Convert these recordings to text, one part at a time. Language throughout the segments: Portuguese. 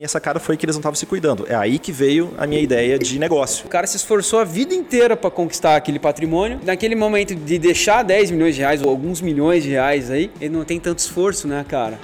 E essa cara foi que eles não estavam se cuidando. É aí que veio a minha ideia de negócio. O cara se esforçou a vida inteira para conquistar aquele patrimônio. Naquele momento de deixar 10 milhões de reais ou alguns milhões de reais aí, ele não tem tanto esforço, né, cara?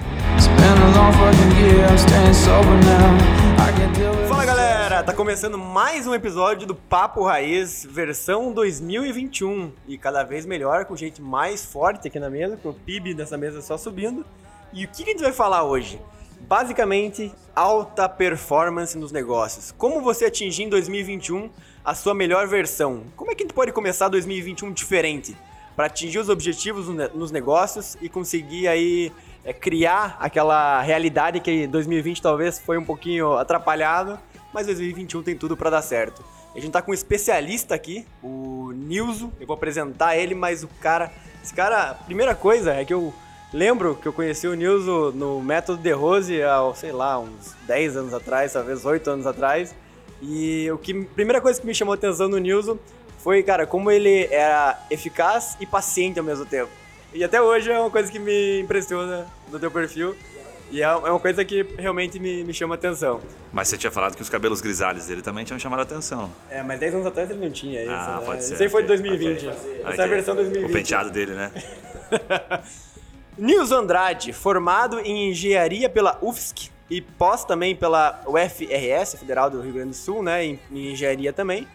Fala galera, tá começando mais um episódio do Papo Raiz, versão 2021. E cada vez melhor, com gente mais forte aqui na mesa, com o PIB dessa mesa só subindo. E o que a gente vai falar hoje? Basicamente, alta performance nos negócios. Como você atingir em 2021 a sua melhor versão? Como é que a gente pode começar 2021 diferente? Para atingir os objetivos nos negócios e conseguir aí é, criar aquela realidade que 2020 talvez foi um pouquinho atrapalhado, mas 2021 tem tudo para dar certo. A gente tá com um especialista aqui, o Nilzo. Eu vou apresentar ele, mas o cara. Esse cara, primeira coisa é que eu Lembro que eu conheci o Nilson no Método de Rose há, sei lá, uns 10 anos atrás, talvez 8 anos atrás. E o que, a primeira coisa que me chamou a atenção no Nilson foi, cara, como ele era eficaz e paciente ao mesmo tempo. E até hoje é uma coisa que me impressiona no teu perfil. E é, é uma coisa que realmente me, me chama a atenção. Mas você tinha falado que os cabelos grisalhos dele também tinham chamado a atenção. É, mas 10 anos atrás ele não tinha isso. Ah, né? pode ser. Isso aí foi de 2020. Okay. Essa é a versão 2020. O penteado dele, né? Nils Andrade, formado em engenharia pela UFSC e pós também pela UFRS, Federal do Rio Grande do Sul, né, em, em engenharia também.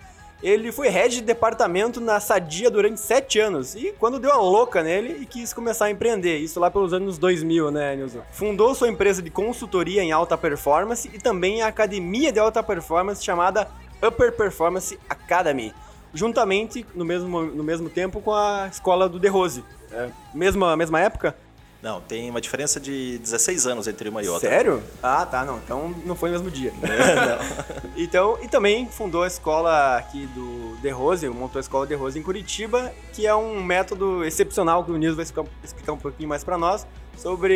Ele foi head de departamento na Sadia durante sete anos e quando deu a louca nele e quis começar a empreender, isso lá pelos anos 2000, né, Nilson? Fundou sua empresa de consultoria em alta performance e também a academia de alta performance chamada Upper Performance Academy, juntamente no mesmo, no mesmo tempo com a escola do The Rose. É, mesma, mesma época? Não, tem uma diferença de 16 anos entre uma e outra. Sério? Ah, tá, não. Então não foi no mesmo dia. não. Então, e também fundou a escola aqui do The Rose, montou a escola The Rose em Curitiba, que é um método excepcional que o Nils vai explicar um pouquinho mais para nós sobre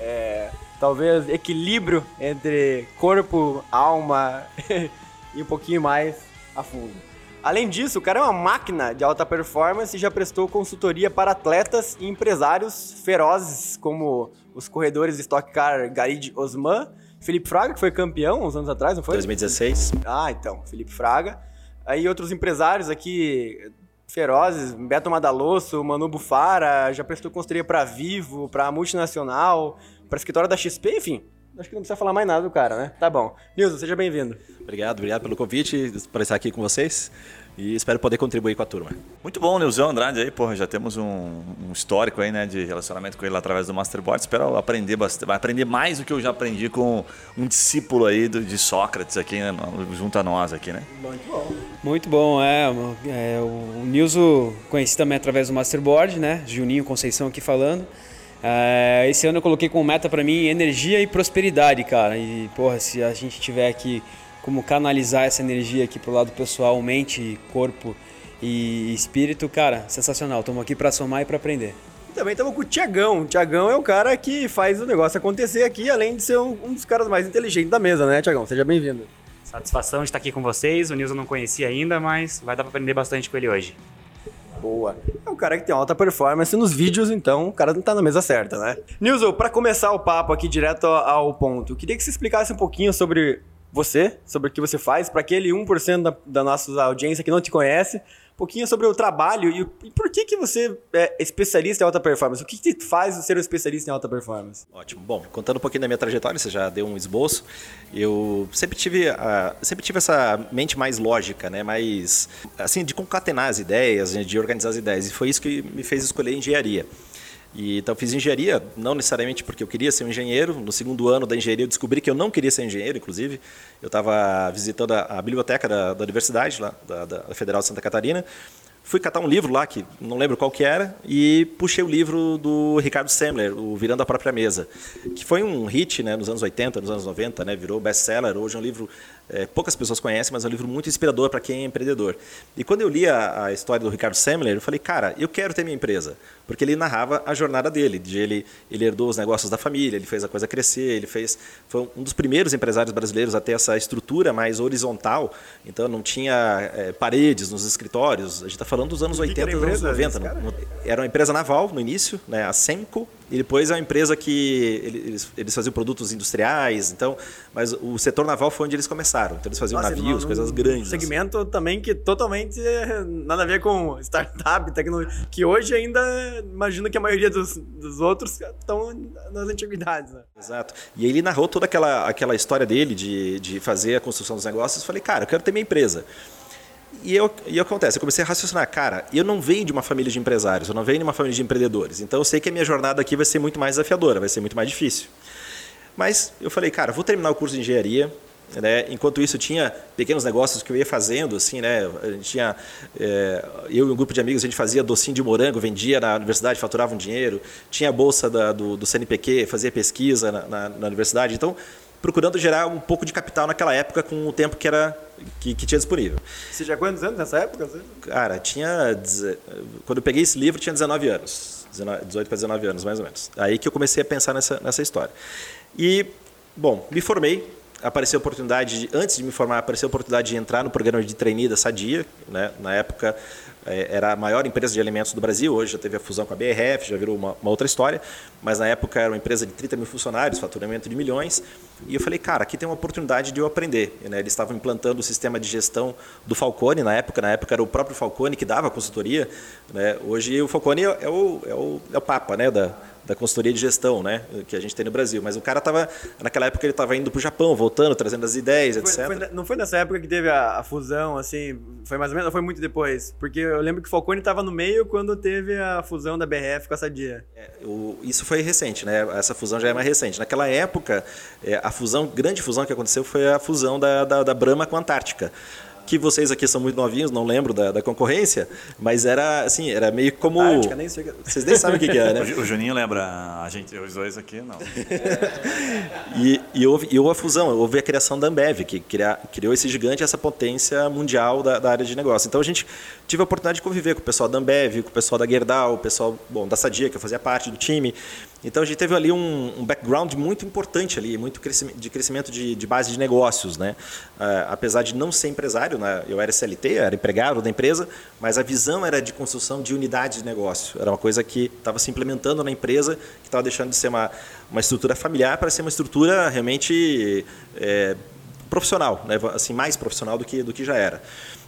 é, talvez equilíbrio entre corpo, alma e um pouquinho mais a fundo. Além disso, o cara é uma máquina de alta performance e já prestou consultoria para atletas e empresários ferozes, como os corredores de Stock Car Garid Osman, Felipe Fraga, que foi campeão uns anos atrás, não foi? 2016. Ah, então, Felipe Fraga. Aí outros empresários aqui ferozes, Beto Madalosso, Manu Bufara, já prestou consultoria para Vivo, para multinacional, para escritório da XP, enfim, Acho que não precisa falar mais nada do cara, né? Tá bom. Nilson, seja bem-vindo. Obrigado, obrigado pelo convite, por estar aqui com vocês e espero poder contribuir com a turma. Muito bom, Nilson Andrade aí, porra, já temos um, um, histórico aí, né, de relacionamento com ele através do Masterboard. Espero aprender bastante, vai aprender mais do que eu já aprendi com um discípulo aí do, de Sócrates aqui, né, junto a nós aqui, né? Muito bom. Muito bom, é, é o Nilson conheci também através do Masterboard, né, Juninho Conceição aqui falando. É, esse ano eu coloquei como meta para mim energia e prosperidade, cara. E, porra, se a gente tiver aqui como canalizar essa energia aqui pro lado pessoal, mente, corpo e espírito, cara, sensacional. Estamos aqui para somar e para aprender. E também estamos com o Tiagão. O Tiagão é o cara que faz o negócio acontecer aqui, além de ser um, um dos caras mais inteligentes da mesa, né, Tiagão? Seja bem-vindo. Satisfação de estar aqui com vocês. O Nilson não conhecia ainda, mas vai dar para aprender bastante com ele hoje. Boa. É um cara que tem alta performance nos vídeos, então o cara não tá na mesa certa, né? Nilson, para começar o papo aqui direto ao ponto, queria que você explicasse um pouquinho sobre você, sobre o que você faz, para aquele 1% da, da nossa audiência que não te conhece, pouquinho sobre o trabalho e, e, por que, que você é especialista em alta performance. O que, que faz ser um especialista em alta performance? Ótimo. Bom, contando um pouquinho da minha trajetória, você já deu um esboço. Eu sempre tive, uh, sempre tive essa mente mais lógica, né? mais assim, de concatenar as ideias, de organizar as ideias. E foi isso que me fez escolher engenharia. E, então fiz engenharia, não necessariamente porque eu queria ser um engenheiro. No segundo ano da engenharia eu descobri que eu não queria ser engenheiro, inclusive. Eu estava visitando a, a, biblioteca da, da universidade, lá, da, da Federal de Santa Catarina. Fui catar um livro lá, que não lembro qual que era, e puxei o livro do Ricardo Semler, o Virando a Própria Mesa, que foi um hit né, nos anos 80, nos anos 90, né, virou best-seller. Hoje é um livro é, poucas pessoas conhecem, mas é um livro muito inspirador para quem é empreendedor. E quando eu li a, a, história do Ricardo Semler, eu falei, cara, eu quero ter minha empresa. Porque ele narrava a jornada dele, de ele, ele herdou os negócios da família, ele fez a coisa crescer, ele fez foi um dos primeiros empresários brasileiros a ter essa estrutura mais horizontal, então não tinha é, paredes nos escritórios, a gente está falando dos anos que 80 que dos anos empresa 90. desse no- no- era uma empresa naval no início, né, a Semco, e depois é uma empresa que ele- eles, eles faziam produtos industriais, então, mas o setor naval foi onde eles começaram. Então eles faziam Nossa, navios, num- coisas grandes. assim. segmento também que totalmente eh, nada a ver com startup, tecnologia, que hoje ainda imagino que a maioria dos, dos outros estão nas antiguidades, né? Exato. E ele narrou toda aquela, aquela história dele de, de fazer a construção dos negócios. Eu falei, cara, eu quero ter minha empresa. E, eu, e acontece? Eu comecei a raciocinar, cara, eu não venho de uma família de empresários, eu não venho de uma família de empreendedores. Então eu sei que a minha jornada aqui vai ser muito mais desafiadora, vai ser muito mais difícil. Mas eu falei, cara, vou terminar o curso de engenharia. Né? Enquanto isso, tinha pequenos negócios que eu ia fazendo, assim, né? A gente tinha, é, eu e um grupo de amigos, a gente fazia docinho de morango, vendia na universidade, faturava um dinheiro. Tinha a bolsa da- do, do CNPq, fazia pesquisa na, na- na universidade. Então, procurando gerar um pouco de capital naquela época com o tempo que era que, que tinha disponível. Você já quantos anos nessa época? Cara, tinha. Quando eu peguei esse livro, tinha 19 anos. 19 18 para 19 anos, mais ou menos. Aí que eu comecei a pensar nessa, nessa história. E, bom, me formei. Apareceu a oportunidade, de, antes de me formar, apareceu a oportunidade de entrar no programa de trainee da Sadia. Né? Na época, eh, era a maior empresa de alimentos do Brasil. Hoje já teve a fusão com a BRF, já virou uma, uma outra história. Mas na época era uma empresa de 30 mil funcionários, faturamento de milhões. E eu falei, cara, aqui tem uma oportunidade de eu aprender. Né? Eles estavam implantando o sistema de gestão do Falcone na época. Na época era o próprio Falcone que dava a consultoria. Né? Hoje o Falcone é o, é o, é o papa né? da, da consultoria de gestão né? que a gente tem no Brasil. Mas o cara estava, naquela época, ele estava indo para o Japão, voltando, trazendo as ideias, Foi- etc. foi não foi nessa época que teve a, a fusão, assim, foi mais ou menos, ou foi muito depois? Porque eu lembro que o Falcone estava no meio quando teve a fusão da BRF com a Sadia. O- isso foi recente, né? Essa fusão já é mais recente. Naquela época, é, a fusão, grande fusão que aconteceu foi a fusão da, da, da Brahma com a Antártica. Que vocês aqui são muito novinhos, não lembro da, da concorrência, mas era assim, era meio como. Antártica, nem sei o que- Vocês nem sabem o que, que é, né? O Juninho lembra a gente, os dois aqui, não. E, e houve, e houve a fusão, houve a criação da Ambev, que cria- criou esse gigante, essa potência mundial da, da área de negócio. Então a gente tive a oportunidade de conviver com o pessoal da Ambev, com o pessoal da Gerdau, o pessoal bom, da Sadia, que eu fazia parte do time. Então a gente teve ali um, um background muito importante ali, muito crescimento, de crescimento de, de base de negócios. Né? Ah, apesar de não ser empresário, né? eu era CLT, era empregado da empresa, mas a visão era de construção de unidade de negócio. Era uma coisa que estava se implementando na empresa, que estava deixando de ser uma, uma estrutura familiar para ser uma estrutura realmente é, profissional, né? assim, mais profissional do que, do que já era.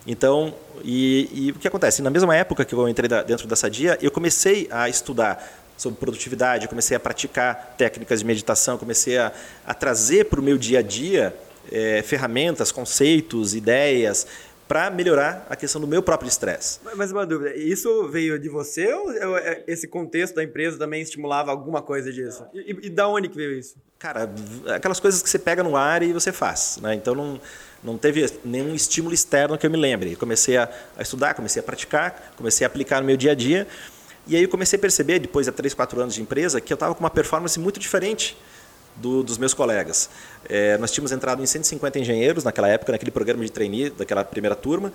Então, e, e o que acontece? Na mesma época que eu entrei dentro da Sadia, eu comecei a estudar sobre produtividade, comecei a praticar técnicas de meditação, comecei a, a trazer para o meu dia a dia eh, ferramentas, conceitos, ideias para melhorar a questão do meu próprio estresse. Mas- uma dúvida, isso veio de você ou é- esse contexto da empresa também estimulava alguma coisa disso? E, e- da onde que veio isso? Cara, aquelas coisas que você pega no ar e você faz. Né? Então não, não teve nenhum estímulo externo que eu me lembre. Comecei a, a estudar, comecei a praticar, comecei a aplicar no meu dia a dia. E aí eu comecei a perceber, depois de 3, 4 anos de empresa, que eu estava com uma performance muito diferente do- dos meus colegas. É, nós tínhamos entrado em 150 engenheiros naquela época, naquele programa de trainee daquela primeira turma,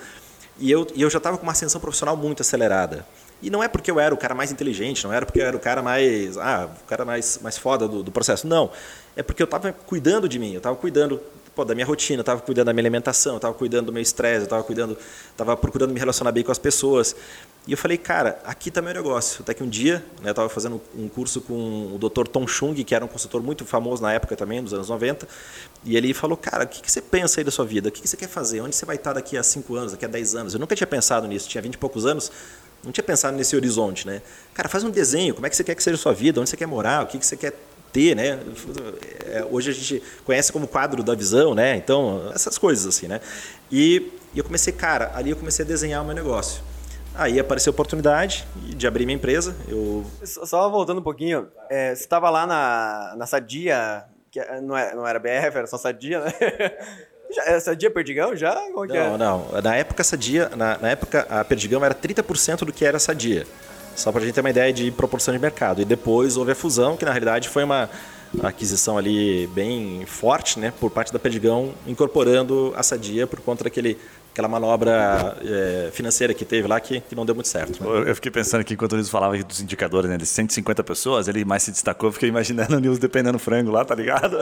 e eu, e eu já estava com uma ascensão profissional muito acelerada. E não é porque eu era o cara mais inteligente, não era porque eu era o cara mais, ah, o cara mais, mais foda do, do processo, não. É porque eu estava cuidando de mim, eu estava cuidando pô, da minha rotina, estava cuidando da minha alimentação, estava cuidando do meu estresse, estava cuidando, estava procurando me relacionar bem com as pessoas. E eu falei, cara, aqui está meu negócio. Até que um dia, né, eu estava fazendo um curso com o Dr. Tom Chung, que era um consultor muito famoso na época também, nos anos 90, e ele falou, cara, o que, que você pensa aí da sua vida? O que, que você quer fazer? Onde você vai estar daqui a 5 anos, daqui a 10 anos? Eu nunca tinha pensado nisso, tinha 20 e poucos anos, não tinha pensado nesse horizonte, né? Cara, faz um desenho, como é que você quer que seja a sua vida? Onde você quer morar? O que, que você quer ter, né? É, hoje a gente conhece como quadro da visão, né? Então, essas coisas assim, né? E, e eu comecei, cara, ali eu comecei a desenhar o meu negócio. Aí apareceu a oportunidade de abrir minha empresa. Eu Só voltando um pouquinho, é, você estava lá na, na Sadia, que é- não era, não era BRF, era só Sadia, né? Já, é Sadia Perdigão já? Como que Não, é? não. Na época, Sadia, na, na época, a Perdigão era 30% do que era Sadia. Só para a gente ter uma ideia de proporção de mercado. E depois houve a fusão, que na realidade foi uma aquisição ali bem forte, né, por parte da Perdigão, incorporando a Sadia por conta daquele aquela manobra é, financeira que teve lá que, que não deu muito certo. Né? Eu, fiquei pensando aqui, enquanto o Nilson falava dos indicadores, né? De 150 pessoas, ele mais se destacou, fiquei imaginando o Nilson dependendo frango lá, tá ligado?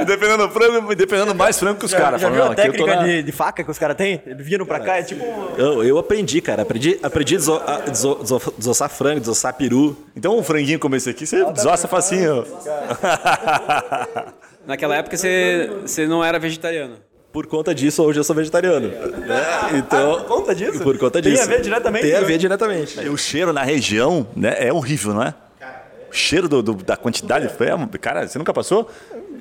e dependendo frango, dependendo mais frango que os caras. Já Falando, viu "Não, a técnica na- de, de faca que os caras têm? Eles viram pra cá, é tipo... Eu, eu aprendi, cara. Aprendi, aprendi a deso- a deso- deso- desossar frango, desossar peru. Então um franguinho como esse aqui, você desossa facinho. Naquela época você, você não era vegetariano. Por conta disso, hoje eu sou vegetariano. né? Então, Por conta disso? Por conta Tem disso. a ver diretamente Tem a ver diretamente. E o cheiro na região, né, é horrível, não é? O cheiro do, do- da quantidade, é, cara, você nunca passou?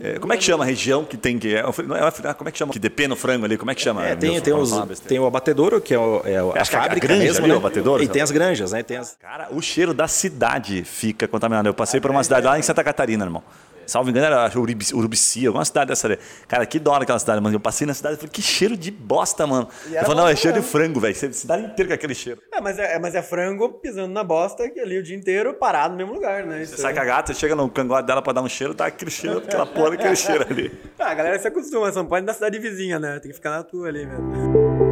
É, como é que chama a região que tem que. É, não é, como é que chama? Que depena o frango ali, como é que chama? É, tem, Nilson, tem, os, tem o abatedouro, que é, o, é a Acho que é a fábrica granja mesmo, né? o abatedouro, E tem as granjas, né? Tem as... Cara, o cheiro da cidade fica contaminado. Eu passei por uma cidade lá em Santa Catarina, irmão. Salvo engano, era Urubici, alguma cidade dessa ali. Cara, que dó aquela cidade, mano. Eu passei na cidade e falei, que cheiro de bosta, mano. Eu falei, não, é cheiro de mesmo. frango, velho. Cidade inteira com aquele cheiro. É, mas é, mas é frango pisando na bosta que ali o dia inteiro parado no mesmo lugar, né? Isso Você sai é- com a gata, chega no cangote dela pra dar um cheiro, tá aquele cheiro, aquela porra, aquele cheiro ali. Ah, a galera se acostuma, só não pode ir na cidade vizinha, né? Tem que ficar na tua ali mesmo.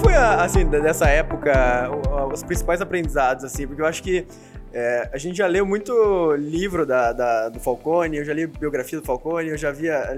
Foi, a- assim, dessa época, os principais aprendizados, assim? Porque eu acho que é, a gente já leu muito livro da, da- do Falcone, eu já li biografia do Falcone, eu já vi a,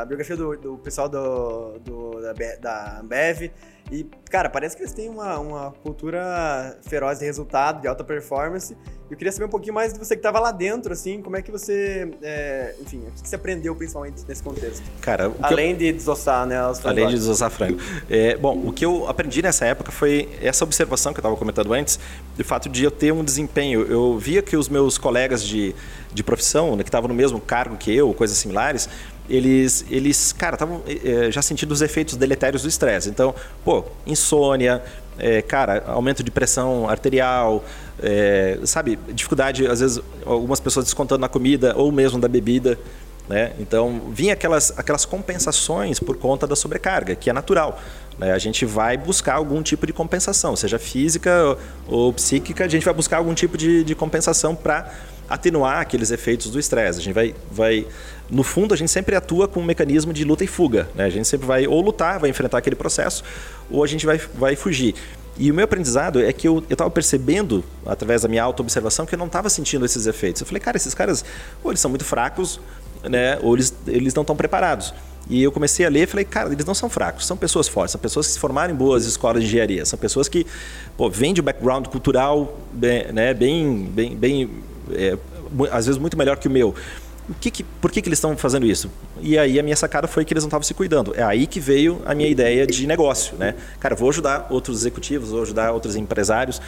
a biografia do, do pessoal do, do- da, da Ambev. E, cara, parece que eles têm uma, uma cultura feroz de resultado, de alta performance. Eu queria saber um pouquinho mais de você que estava lá dentro, assim, como é que você, é, enfim, o que você aprendeu principalmente nesse contexto? Cara, que eu- Além de desossar, né, Além de desossar frango. É, bom, o que eu aprendi nessa época foi essa observação que eu estava comentando antes, do fato de eu ter um desempenho. Eu via que os meus colegas de, de profissão, né, que estavam no mesmo cargo que eu, coisas similares, eles, eles cara, estavam eh, já sentindo os efeitos deletérios do estresse. Então, pô, insônia, eh, cara, aumento de pressão arterial, eh, sabe, dificuldade, às vezes, algumas pessoas descontando na comida ou mesmo da bebida. Né? Então, vinha aquelas, aquelas compensações por conta da sobrecarga, que é natural. né? A gente vai buscar algum tipo de compensação, seja física ou psíquica, a gente vai buscar algum tipo de, de compensação para atenuar aqueles efeitos do estresse. A gente vai, vai, no fundo, a gente sempre atua com um mecanismo de luta e fuga. Né? A gente sempre vai ou lutar, vai enfrentar aquele processo, ou a gente vai, vai fugir. E o meu aprendizado é que eu estava percebendo, através da minha auto-observação, que eu não estava sentindo esses efeitos. Eu falei, cara, esses caras, ou eles são muito fracos, né, ou eles, eles não estão preparados. E eu comecei a ler e falei, cara, eles não são fracos, são pessoas fortes, são pessoas que se formaram em boas escolas de engenharia, são pessoas que pô, vêm de um background cultural bem, né, bem, bem, bem é, às vezes muito melhor que o meu. Que que- por que, que eles estão fazendo isso? E aí a minha sacada foi que eles não estavam se cuidando. É aí que veio a minha ideia de negócio, né? Cara, vou ajudar outros executivos, vou ajudar outros empresários.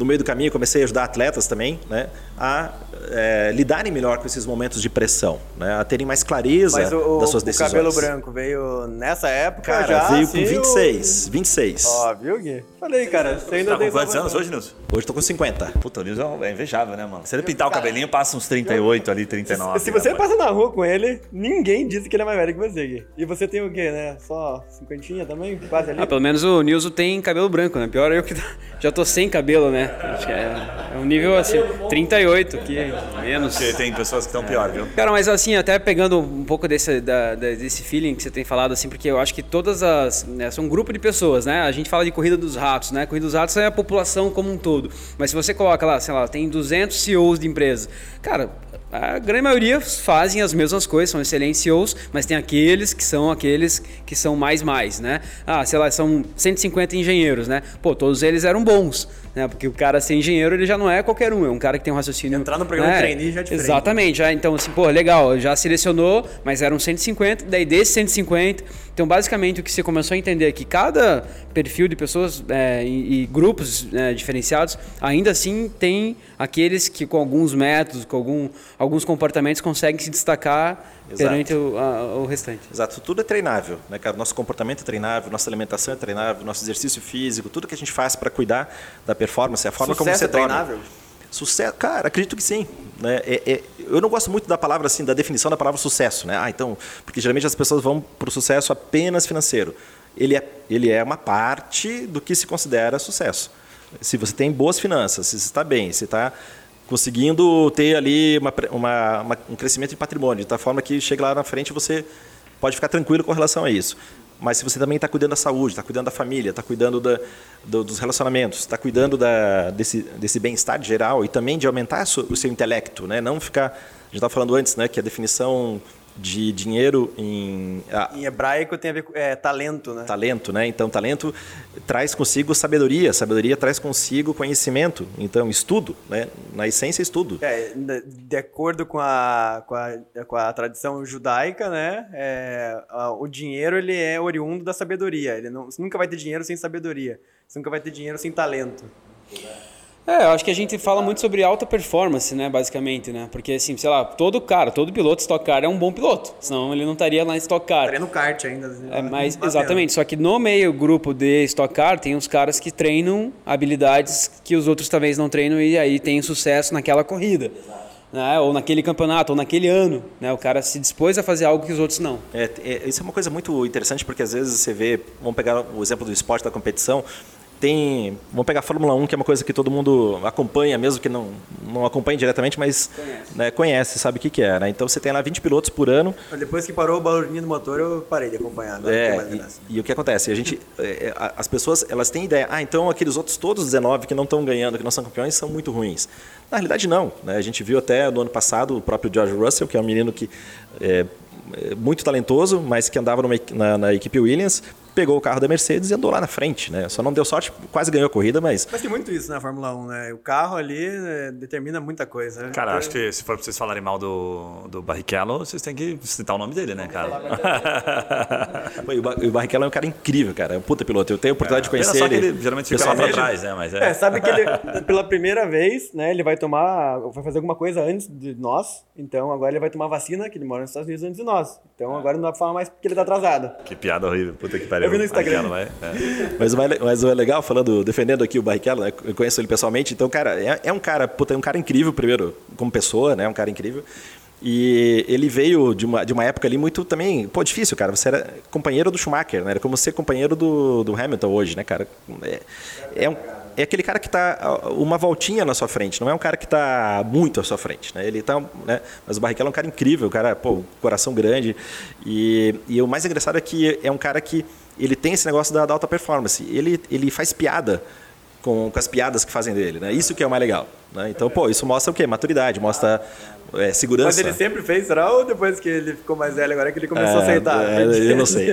No meio do caminho, eu comecei a ajudar atletas também, né? A é, lidarem melhor com esses momentos de pressão, né? A terem mais clareza Mas o, das suas o decisões. cabelo branco veio nessa época Cara, já? veio assim, com 26, 26. O... Ó, viu, Gui? Falei, cara, você ainda Tá tem com quantos anos hoje, Nilson? Hoje tô com 50. Puta, o Nilson é invejável, né, mano? Se ele pintar o cabelinho, passa uns 38 ali, 39. Se você né, passa na rua com ele, ninguém disse que ele é mais velho que você, Gui. E você tem o quê, né? Só cinquentinha também? Quase ali? Ah, pelo menos o Nilson tem cabelo branco, né? Pior eu que já tô sem cabelo, né? Acho que é, é um nível assim, 38 aqui, menos. Porque tem pessoas que estão pior, viu? Cara, mas assim, até pegando um pouco desse, da- da- desse feeling que você tem falado, assim, porque eu acho que todas as. né, são um grupo de pessoas, né? A gente fala de corrida dos ratos, né? Corrida dos ratos é a população como um todo. Mas se você coloca lá, sei lá, tem 200 CEOs de empresas, cara. A grande maioria fazem as mesmas coisas, são excelentes CEOs, mas tem aqueles que são aqueles que são mais mais, né? Ah, sei lá, são 150 engenheiros, né? Pô, todos eles eram bons, né? Porque o cara ser engenheiro, ele já não é qualquer um, é um cara que tem um raciocínio... Entrar no programa né? de trainee já é diferente. Exatamente, já, então assim, pô, legal, já selecionou, mas eram 150, daí desses 150, então basicamente o que você começou a entender é que cada perfil de pessoas é, e, e grupos é, diferenciados, ainda assim tem aqueles que com alguns métodos, com algum, alguns comportamentos conseguem se destacar Exato. perante o, a- o restante. Exato, tudo é treinável, né, cara? Nosso comportamento é treinável, nossa alimentação é treinável, nosso exercício físico, tudo que a gente faz para cuidar da performance, a forma como Sucesso você é dorme. treinável? Sucesso, cara, acredito que sim. Né? É- é- eu não gosto muito da palavra assim, da definição da palavra sucesso, né? Ah, então, porque geralmente as pessoas vão para o sucesso apenas financeiro. Ele é, ele é uma parte do que se considera sucesso. Se você tem boas finanças, se você está bem, se está conseguindo ter ali uma, uma, uma, um crescimento de patrimônio, de tal forma que chega lá na frente você pode ficar tranquilo com relação a isso. Mas se você também está cuidando da saúde, está cuidando da família, está cuidando da, do, dos relacionamentos, está cuidando da, desse, desse bem-estar geral e também de aumentar o seu intelecto, né? não ficar. A gente estava falando antes né, que a definição de dinheiro em. Ah, em hebraico tem a ver com é, talento, né? Talento, né? Então, talento traz consigo sabedoria, sabedoria traz consigo conhecimento. Então, estudo, né? Na essência, estudo. É, de acordo com a, com a, com a tradição judaica, né? É, o dinheiro ele é oriundo da sabedoria. Ele não, você nunca vai ter dinheiro sem sabedoria. Você nunca vai ter dinheiro sem talento. É, eu acho que a gente fala muito sobre alta performance, né, basicamente, né? Porque, assim, sei lá, todo cara, todo piloto Stock Car é um bom piloto, senão ele não estaria lá em Stock Car. Estaria no kart ainda. Assim, é, mas, exatamente, só que no meio grupo de Stock Car tem uns caras que treinam habilidades que os outros talvez não treinam e aí tem sucesso naquela corrida. Né? ou naquele campeonato, ou naquele ano. Né? O cara se dispôs a fazer algo que os outros não. É, é, isso é uma coisa muito interessante, porque às vezes você vê, vamos pegar o exemplo do esporte da competição, tem. Vamos pegar a Fórmula 1, que é uma coisa que todo mundo acompanha, mesmo que não, não acompanhe diretamente, mas conhece, né, conhece sabe o que, que é. Né? Então você tem lá 20 pilotos por ano. Depois que parou o barulhinho do motor, eu parei de acompanhar. É, e, e, o que acontece? A gente, é, é as pessoas elas têm ideia, ah, então aqueles outros todos 19 que não estão ganhando, que não são campeões, são muito ruins. Na realidade, não. Né? A gente viu até no ano passado o próprio George Russell, que é um menino que. É, é muito talentoso, mas que andava numa, na, na, equipe Williams, pegou o carro da Mercedes e andou lá na frente, né? Só não deu sorte, quase ganhou a corrida, mas. Mas tem muito isso na Fórmula 1, né? O carro ali é, determina muita coisa. Né? Cara, acho que se for pra vocês falarem mal do, do Barrichello, vocês têm que citar o nome dele, né, cara? o Barrichello é um cara incrível, cara. É um puta piloto. Eu tenho a oportunidade é, de conhecer ele. ele. Geralmente fica lá pra trás, né? Mas é. é, sabe que ele, pela primeira vez, né, ele vai tomar. Vai fazer alguma coisa antes de nós. Então agora ele vai tomar vacina, que ele mora nos Estados Unidos antes de nós. Então agora não dá pra falar mais porque ele tá atrasado. Que piada horrível. Puta que pariu. Eu vi no Instagram. Barrichello, é. Mas, mas o é legal, falando, defendendo aqui o Barrichello, né? eu conheço ele pessoalmente, então, cara, é, é um cara, puta, é um cara incrível, primeiro, como pessoa, né? Um cara incrível. E ele veio de uma, de uma época ali muito também, pô, difícil, cara. Você era companheiro do Schumacher, né? Era como ser companheiro do, do Hamilton hoje, né, cara? É, é, um, é aquele cara que está uma voltinha na sua frente, não é um cara que está muito à sua frente, né? Ele tá, né? Mas o Barrichello é um cara incrível, um cara, pô, coração grande. E, e o mais engraçado é que é um cara que ele tem esse negócio da, da alta performance. Ele, ele faz piada com, com, as piadas que fazem dele, né? Isso que é o mais legal. Né? Então, pô, isso mostra o quê? Maturidade, mostra é, segurança. Mas ele sempre fez, será? Ou depois que ele ficou mais velho, agora que ele começou é, a aceitar? É, eu não sei.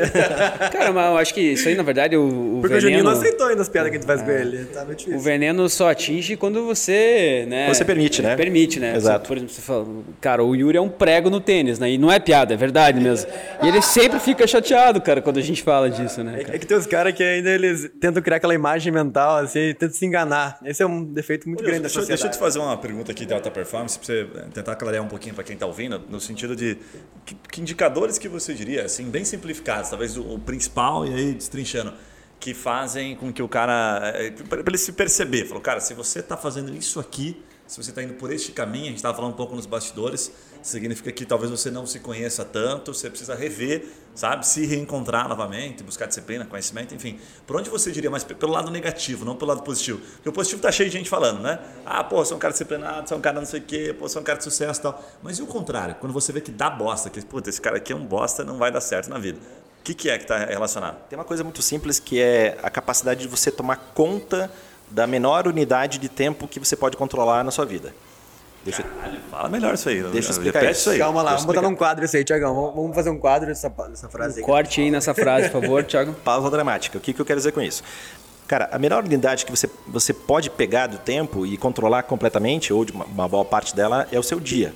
Cara, mas eu acho que isso aí, na verdade, o, o Porque veneno... o Juninho não aceitou ainda as piadas que a gente faz com ele. Tá muito difícil. O veneno só atinge quando você, né... Você permite, né? Permite, né? Exato. Você, por exemplo, você fala, cara, o Yuri é um prego no tênis, né? E não é piada, é verdade mesmo. E ele sempre fica chateado, cara, quando a gente fala disso, né? É, é que tem os caras que ainda eles tentam criar aquela imagem mental, assim, tentam se enganar. Esse é um defeito muito Olha, grande da sociedade. Deixa eu te fazer uma pergunta aqui de alta performance, pra você tentar clarear um pouquinho para quem tá ouvindo, no sentido de que, que, indicadores que você diria, assim, bem simplificados, talvez o, o principal e aí destrinchando, que fazem com que o cara, é, para ele se perceber, falou, cara, se você está fazendo isso aqui, se você está indo por este caminho, a gente estava falando um pouco nos bastidores, significa que talvez você não se conheça tanto, você precisa rever, sabe? Se reencontrar novamente, buscar disciplina, conhecimento, enfim. Por onde você diria mais pelo lado negativo, não pelo lado positivo? Porque o positivo tá cheio de gente falando, né? Ah, pô, sou um cara disciplinado, sou um cara não sei o quê, pô, sou um cara de sucesso e tal. Mas e o contrário? Quando você vê que dá bosta, que, puta, esse cara aqui é um bosta, não vai dar certo na vida. O que, que é que está relacionado? Tem uma coisa muito simples que é a capacidade de você tomar conta da menor unidade de tempo que você pode controlar na sua vida. Deixa... Caralho, fala melhor isso aí. Deixa eu explicar isso. isso. aí. Calma lá, vamos botar num quadro isso aí, Tiagão. Vamos fazer um quadro dessa, dessa frase um aí. Corte aí nessa frase, por favor, Tiago. Pausa dramática. O que, que eu quero dizer com isso? Cara, a menor unidade que você, você pode pegar do tempo e controlar completamente, ou de uma, uma boa parte dela, é o seu dia.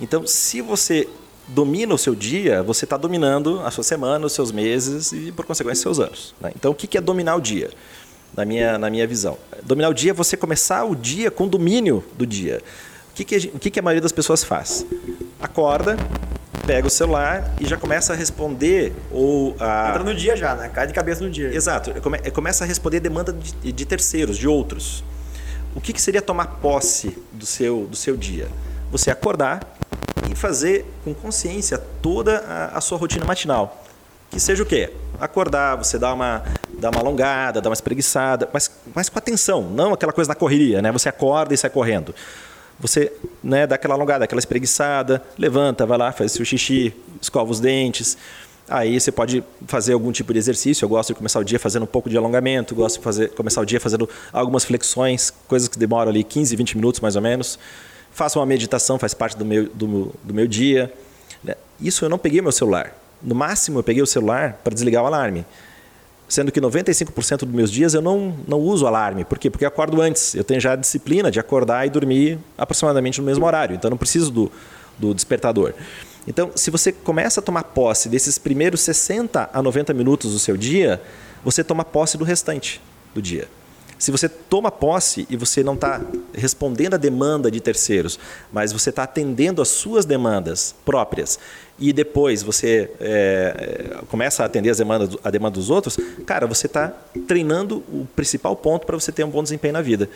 Então, se você domina o seu dia, você está dominando a sua semana, os seus meses e, por consequência, os seus anos. Né? Então, o que é dominar o dia? Na minha, na minha visão. Dominar o dia é você começar o dia com domínio do dia. O que, que, a, o que, que a maioria das pessoas faz? Acorda, pega o celular e já começa a responder ou a... Entra no dia já, né? Cai de cabeça no dia. Exato. Come, começa a responder demanda de, de terceiros, de outros. O que, que seria tomar posse do seu, do seu dia? Você acordar e fazer com consciência toda a, a sua rotina matinal. Que seja o quê? Acordar, você dá uma, dá uma alongada, dá uma espreguiçada, mas, mas com atenção, não aquela coisa na correria, né? Você acorda e sai correndo. Você né, dá aquela alongada, aquela espreguiçada, levanta, vai lá, faz seu xixi, escova os dentes. Aí você pode fazer algum tipo de exercício. Eu gosto de começar o dia fazendo um pouco de alongamento, gosto de fazer, começar o dia fazendo algumas flexões, coisas que demoram ali 15, 20 minutos mais ou menos. Faço uma meditação, faz parte do meu, do, do meu dia. Né? Isso eu não peguei meu celular. No máximo eu peguei o celular para desligar o alarme sendo que 95% dos meus dias eu não, não uso alarme. Por quê? Porque eu acordo antes. Eu tenho já a disciplina de acordar e dormir aproximadamente no mesmo horário. Então, eu não preciso do, do despertador. Então, se você começa a tomar posse desses primeiros 60 a 90 minutos do seu dia, você toma posse do restante do dia. Se você toma posse e você não está respondendo à demanda de terceiros, mas você está atendendo às suas demandas próprias e depois você é, começa a atender as demandas, a demanda dos outros, cara, você está treinando o principal ponto para você ter um bom desempenho na vida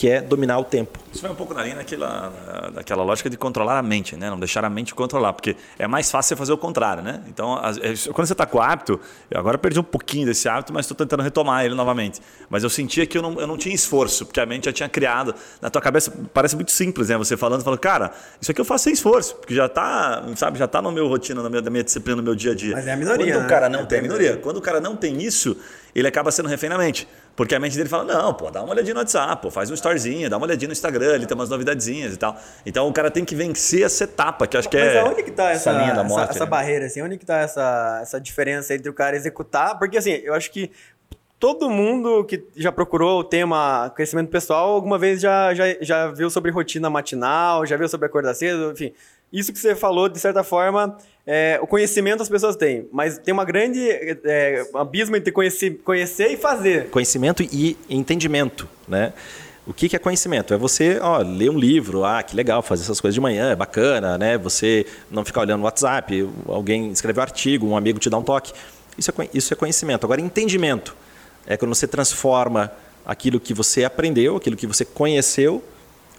que é dominar o tempo. Isso vai um pouco na linha daquela, daquela lógica de controlar a mente, né? Não deixar a mente controlar, porque é mais fácil você fazer o contrário, né? Então, é, quando você está com o hábito, eu agora perdi um pouquinho desse hábito, mas estou tentando retomar ele novamente. Mas eu sentia que eu não, eu não tinha esforço, porque a mente já tinha criado. Na tua cabeça parece muito simples, né? Você falando, falando, cara, isso aqui eu faço sem esforço, porque já está, sabe, já está no meu rotina, na minha, na minha disciplina, no meu dia a dia. Mas é a minoria. Quando né? o cara não é tem a minoria, quando o cara não tem isso, ele acaba sendo refém na mente. Porque a mente dele fala, não, pô, dá uma olhadinha no WhatsApp, pô, faz um storyzinho, dá uma olhadinha no Instagram, ele tem umas novidadezinhas e tal. Então o cara tem que vencer essa etapa, que acho que Mas é onde que tá essa, linha da essa- morte. essa, né? barreira, assim? Onde que tá essa, essa diferença entre o cara executar? Porque, assim, eu acho que todo mundo que já procurou o tema crescimento pessoal, alguma vez já, já, já viu sobre rotina matinal, já viu sobre acordar cedo, enfim. Isso que você falou, de certa forma, é, o conhecimento as pessoas têm, mas tem uma grande é, abismo entre conhecer, conhecer e fazer. Conhecimento e entendimento, né? O que que é conhecimento? É você ó, ler um livro, ah, que legal, fazer essas coisas de manhã, é bacana, né? Você não ficar olhando no WhatsApp, alguém escreveu um artigo, um amigo te dá um toque. Isso é, isso é conhecimento. Agora, entendimento é quando você transforma aquilo que você aprendeu, aquilo que você conheceu,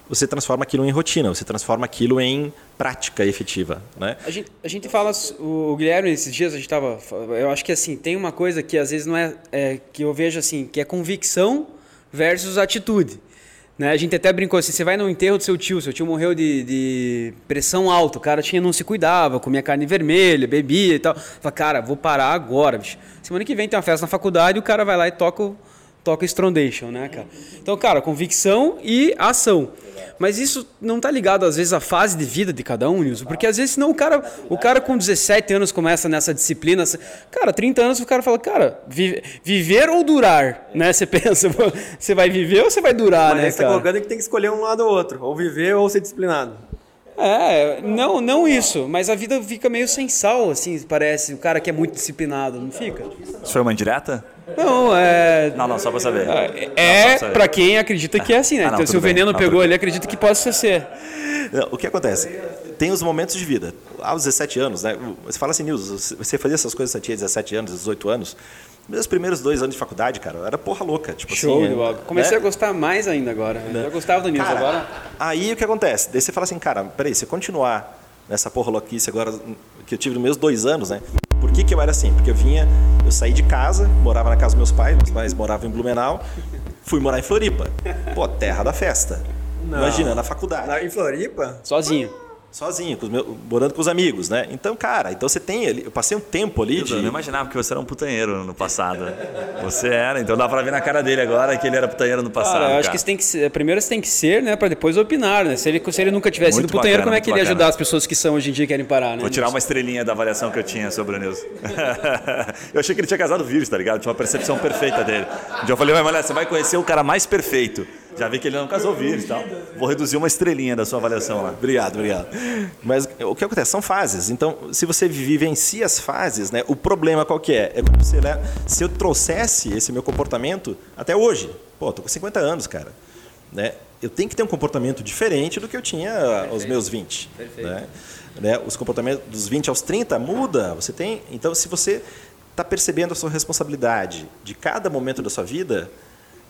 você transforma aquilo em rotina, você transforma aquilo em prática efetiva, né? A gente, a gente fala, o Guilherme, esses dias a gente tava, eu acho que assim, tem uma coisa que às vezes não é, é, que eu vejo assim, que é convicção versus atitude. Né? A gente até brincou assim, você vai no enterro do seu tio, seu tio morreu de, de pressão alta, o cara tinha, não se cuidava, comia carne vermelha, bebia e tal. Fala, cara, vou parar agora, bicho. Semana que vem tem uma festa na faculdade, o cara vai lá e toca o, toca Strondation, né, cara? Então, cara, convicção e ação. Mas isso não tá ligado, às vezes, à fase de vida de cada um, Nilson. Porque às vezes, senão o cara, o cara com 17 anos começa nessa disciplina. Cara, 30 anos o cara fala, cara, vi- viver ou durar, né? Você pensa, você vai viver ou você vai durar, Mas né, você tá colocando que tem que escolher um lado ou outro, ou viver ou ser disciplinado. É, não, não isso, mas a vida fica meio sem sal, assim, parece. O cara que é muito disciplinado, não fica? Isso foi uma indireta? Não, é. Não, não, só pra saber. É Não, só pra pra quem acredita que é assim, né? Ah, não, então, se o bem. veneno Não, pegou tudo bem. ali, acredita que possa ser. Não, O que acontece? Tem os momentos de vida. Aos 17 anos, né? Você fala assim, Nils, você fazia essas coisas, você tinha 17 anos, 18 anos. Meus primeiros dois anos de faculdade, cara, era porra louca. Tipo Show assim, de né? Comecei a gostar mais ainda agora. né? Eu já gostava do Nilson Cara, agora. Aí o que acontece? Daí você fala assim, cara, peraí, se eu continuar nessa porra louquice agora que eu tive nos meus dois anos, né? Por que, que eu era assim? Porque eu vinha, eu saí de casa, morava na casa dos meus pais, meus pais moravam em Blumenau, fui morar em Floripa. Pô, terra da festa. Imagina, na faculdade. Na- Em Floripa? Sozinho. Sozinho, com os meus- morando com os amigos, né? Então, cara, então você tem ali. Eu passei um tempo ali de. Eu não imaginava que você era um putanheiro no passado. Você era, então dá pra ver na cara dele agora que ele era putanheiro no passado. Cara, eu acho cara. que você tem que ser, primeiro você tem que ser, né, pra depois opinar, né? Se ele, se ele nunca tivesse Muito sido putanheiro, bacana, como é que ele ia ajudar as pessoas que são hoje em dia e querem parar, né? Vou tirar uma estrelinha da avaliação que eu tinha sobre o Nilson. eu achei que ele tinha casado virgem, tá ligado? Tinha uma percepção perfeita dele. Um dia eu falei, mas olha, você vai conhecer o cara mais perfeito. Já vi que ele não casou virgem e tal. Vou reduzir uma estrelinha da sua avaliação lá. Obrigado, obrigado. Mas o que acontece? São fases. Então, se você vivencia as fases, né, o problema qual que é? É quando você leva- se eu trouxesse esse meu comportamento até hoje, pô, tô com 50 anos, cara, né? Eu tenho que ter um comportamento diferente do que eu tinha aos meus 20, né? Né? Os comportamentos dos 20 aos 30 muda, você tem, então se você está percebendo a sua responsabilidade de cada momento da sua vida,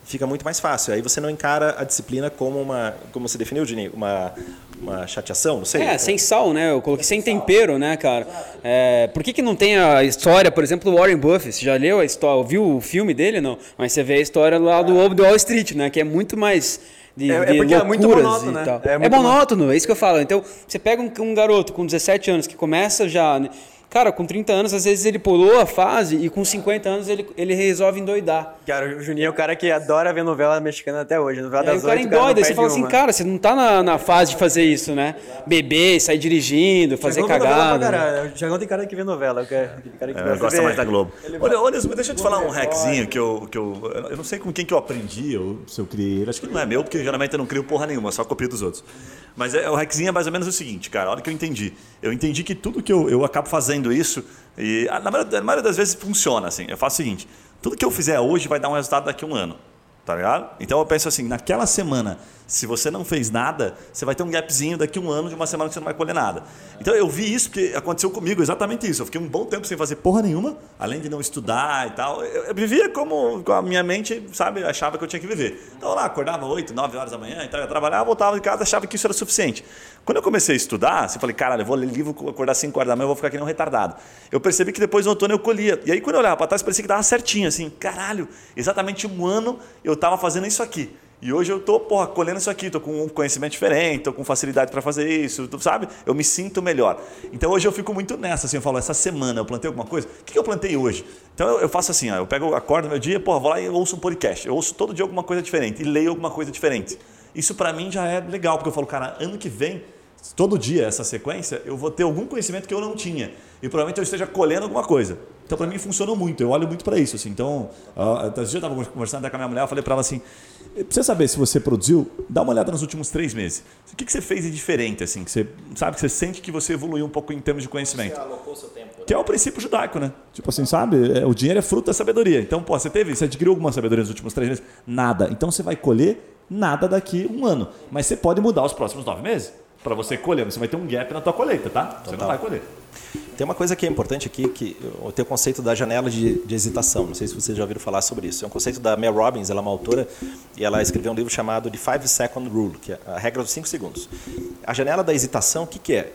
fica muito mais fácil. Aí você não encara a disciplina como uma, como você definiu, Dini, uma uma chateação, não sei. É, sem sal, né? Eu coloquei sem tempero, né, cara? É, por que, que não tem a história, por exemplo, do Warren Buffett? Você já leu a história, viu o filme dele, não? Mas você vê a história lá do Lobo do Wall Street, né? Que é muito mais de, É- é de porque é muito monótono, né? É É, monótono, é isso que eu falo. Então, você pega um, um garoto com 17 anos que começa já... Cara, com 30 anos, às vezes ele pulou a fase e com 50 anos ele, ele resolve endoidar. Cara, o Juninho é o cara que adora ver novela mexicana até hoje. Novela E aí das o cara oito, não endoida, aí você fala assim, uma. cara, você não tá na, na fase de fazer isso, né? Beber, sair dirigindo, fazer cagada. né? caralho. O Thiagão tem cara que vê novela. que é- cara que É, gosta de mais ver- da Globo. Ele Olha, olha, deixa eu te falar um hackzinho que eu, que eu. Eu não sei com quem que eu aprendi, ou se eu criei ele. Acho que não é meu, porque geralmente eu não crio porra nenhuma, só copio dos outros. Mas é, o hackzinho é mais ou menos o seguinte, cara. Olha que eu entendi. Eu entendi que tudo que eu, eu acabo fazendo isso, e na maioria, na maioria das vezes funciona assim. Eu faço o seguinte: tudo que eu fizer hoje vai dar um resultado daqui a um ano. Tá ligado? Então eu penso assim, naquela semana, se você não fez nada, você vai ter um gapzinho daqui um ano de uma semana que você não vai colher nada. Então eu vi isso porque aconteceu comigo exatamente isso. Eu fiquei um bom tempo sem fazer porra nenhuma, além de não estudar e tal. Eu, eu vivia como com a minha mente, sabe, achava que eu tinha que viver. Então lá, acordava 8, 9 horas da manhã, então eu trabalhava, voltava de casa, achava que isso era suficiente. Quando eu comecei a estudar, eu falei, caralho, eu vou ler livro, acordar 5 horas da manhã, eu vou ficar aqui nem um retardado. Eu percebi que depois no outono eu colhia. E aí quando eu olhava para trás, parecia que dava certinho, assim, caralho, exatamente um ano eu estava fazendo isso aqui. E hoje eu tô, porra, colhendo isso aqui, tô com um conhecimento diferente, tô com facilidade para fazer isso, sabe? Eu me sinto melhor. Então hoje eu fico muito nessa, assim, eu falo, essa semana eu plantei alguma coisa? O que que eu plantei hoje? Então eu, eu faço assim, ó, eu pego, acordo no meu dia, porra, vou lá e ouço um podcast. Eu ouço todo dia alguma coisa diferente e leio alguma coisa diferente. Isso para mim já é legal, porque eu falo, cara, ano que vem todo dia essa sequência, eu vou ter algum conhecimento que eu não tinha. E provavelmente eu esteja colhendo alguma coisa. Então, para mim, funcionou muito. Eu olho muito para isso. Assim. Então, uh, esse dia eu estava conversando até com a minha mulher, eu falei para ela assim, pra você saber se você produziu, dá uma olhada nos últimos três meses. O que, que você fez de diferente, assim? Que você, sabe, que você sente que você evoluiu um pouco em termos de conhecimento. alocou seu tempo. Que é o princípio judaico, né? Tipo assim, sabe? É, O dinheiro é fruto da sabedoria. Então, pô, você teve, você adquiriu alguma sabedoria nos últimos três meses? Nada. Então você vai colher nada daqui a um ano. Mas você pode mudar os próximos nove meses. Para você colher, você vai ter um gap na tua colheita, tá? Você não vai colher. Tem uma coisa que é importante aqui, que tenho o conceito da janela de, de hesitação. Não sei se vocês já ouviram falar sobre isso. É um conceito da Mel Robbins, ela é uma autora, e ela escreveu um livro chamado The Five Second Rule, que é a regra dos 5 segundos. A janela da hesitação, o que, que é?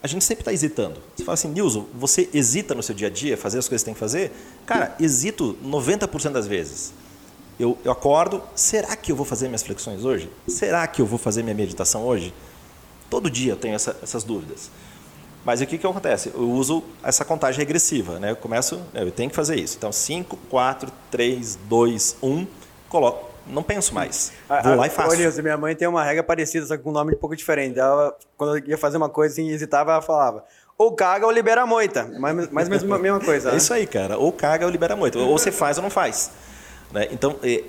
A gente sempre está hesitando. Você fala assim, Nilson, você hesita no seu dia a dia, fazer as coisas que tem que fazer? Cara, hesito 90% das vezes. Eu, eu acordo, será que eu vou fazer minhas flexões hoje? Será que eu vou fazer minha meditação hoje? Todo dia eu tenho essa, essas dúvidas. Mas o que, que acontece? Eu uso essa contagem regressiva. Né? Eu começo, eu tenho que fazer isso. Então, 5, 4, 3, 2, 1, coloco. Não penso mais. Vou lá e faço. Nilson, minha mãe tem uma regra parecida, só que com um nome um pouco diferente. Ela, quando eu ia fazer uma coisa assim, hesitava, ela falava ou caga ou libera a moita. Mas, mas mesmo, a mesma coisa. É né? isso aí, cara. Ou caga ou libera muito. Ou você faz ou não faz. Né? Então, é, é,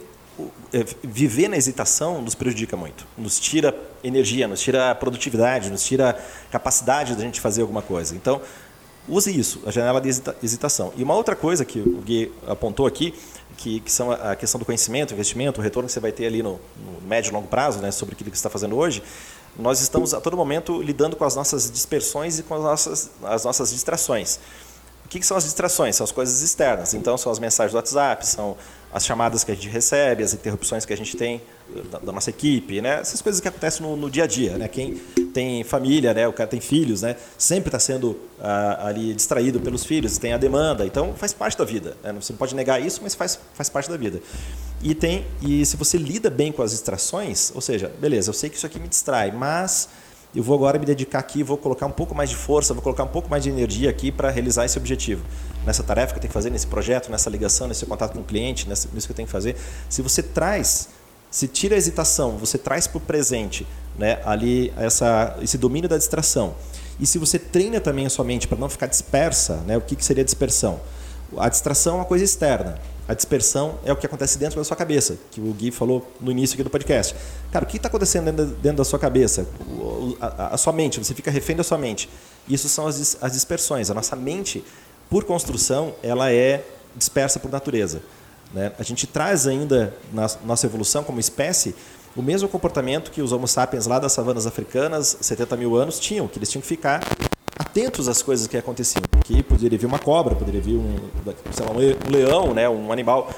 viver na hesitação nos prejudica muito. Nos tira energia, nos tira produtividade, nos tira capacidade da gente fazer alguma coisa. Então, use isso, a janela de hesita- hesitação. E uma outra coisa que o Gui apontou aqui, que, que são a questão do conhecimento, investimento, o retorno que você vai ter ali no, no médio e longo prazo, né, sobre aquilo que você está fazendo hoje, nós estamos a todo momento lidando com as nossas dispersões e com as nossas, as nossas distrações. O que, que são as distrações? São as coisas externas. Então, são as mensagens do WhatsApp, são as chamadas que a gente recebe, as interrupções que a gente tem da, da nossa equipe, né? Essas coisas que acontecem no, no dia a dia, né? Quem tem família, né? O cara tem filhos, né? Sempre está sendo ah, ali distraído pelos filhos, tem a demanda. Então, faz parte da vida. Né? Você não pode negar isso, mas faz, faz parte da vida. E tem e se você lida bem com as distrações, ou seja, beleza, eu sei que isso aqui me distrai, mas eu vou agora me dedicar aqui, vou colocar um pouco mais de força, vou colocar um pouco mais de energia aqui para realizar esse objetivo. Nessa tarefa que eu tenho que fazer, nesse projeto, nessa ligação, nesse contato com o cliente, nessa- nisso que eu tenho que fazer. Se você traz, se tira a hesitação, você traz para o presente né, ali essa, esse domínio da distração. E se você treina também a sua mente para não ficar dispersa, né, o que, que seria dispersão? A distração é uma coisa externa. A dispersão é o que acontece dentro da sua cabeça, que o Gui falou no início aqui do podcast. Cara, o que está acontecendo dentro, dentro da sua cabeça? A, a sua mente, você fica refém da sua mente. Isso são as, as dispersões. A nossa mente, por construção, ela é dispersa por natureza. né? A gente traz ainda na nossa evolução como espécie o mesmo comportamento que os Homo sapiens lá das savanas africanas, 70 mil anos, tinham, que eles tinham que ficar atentos às coisas que aconteciam. Que poderia vir uma cobra, poderia vir um, sei lá, um le- leão, né, um animal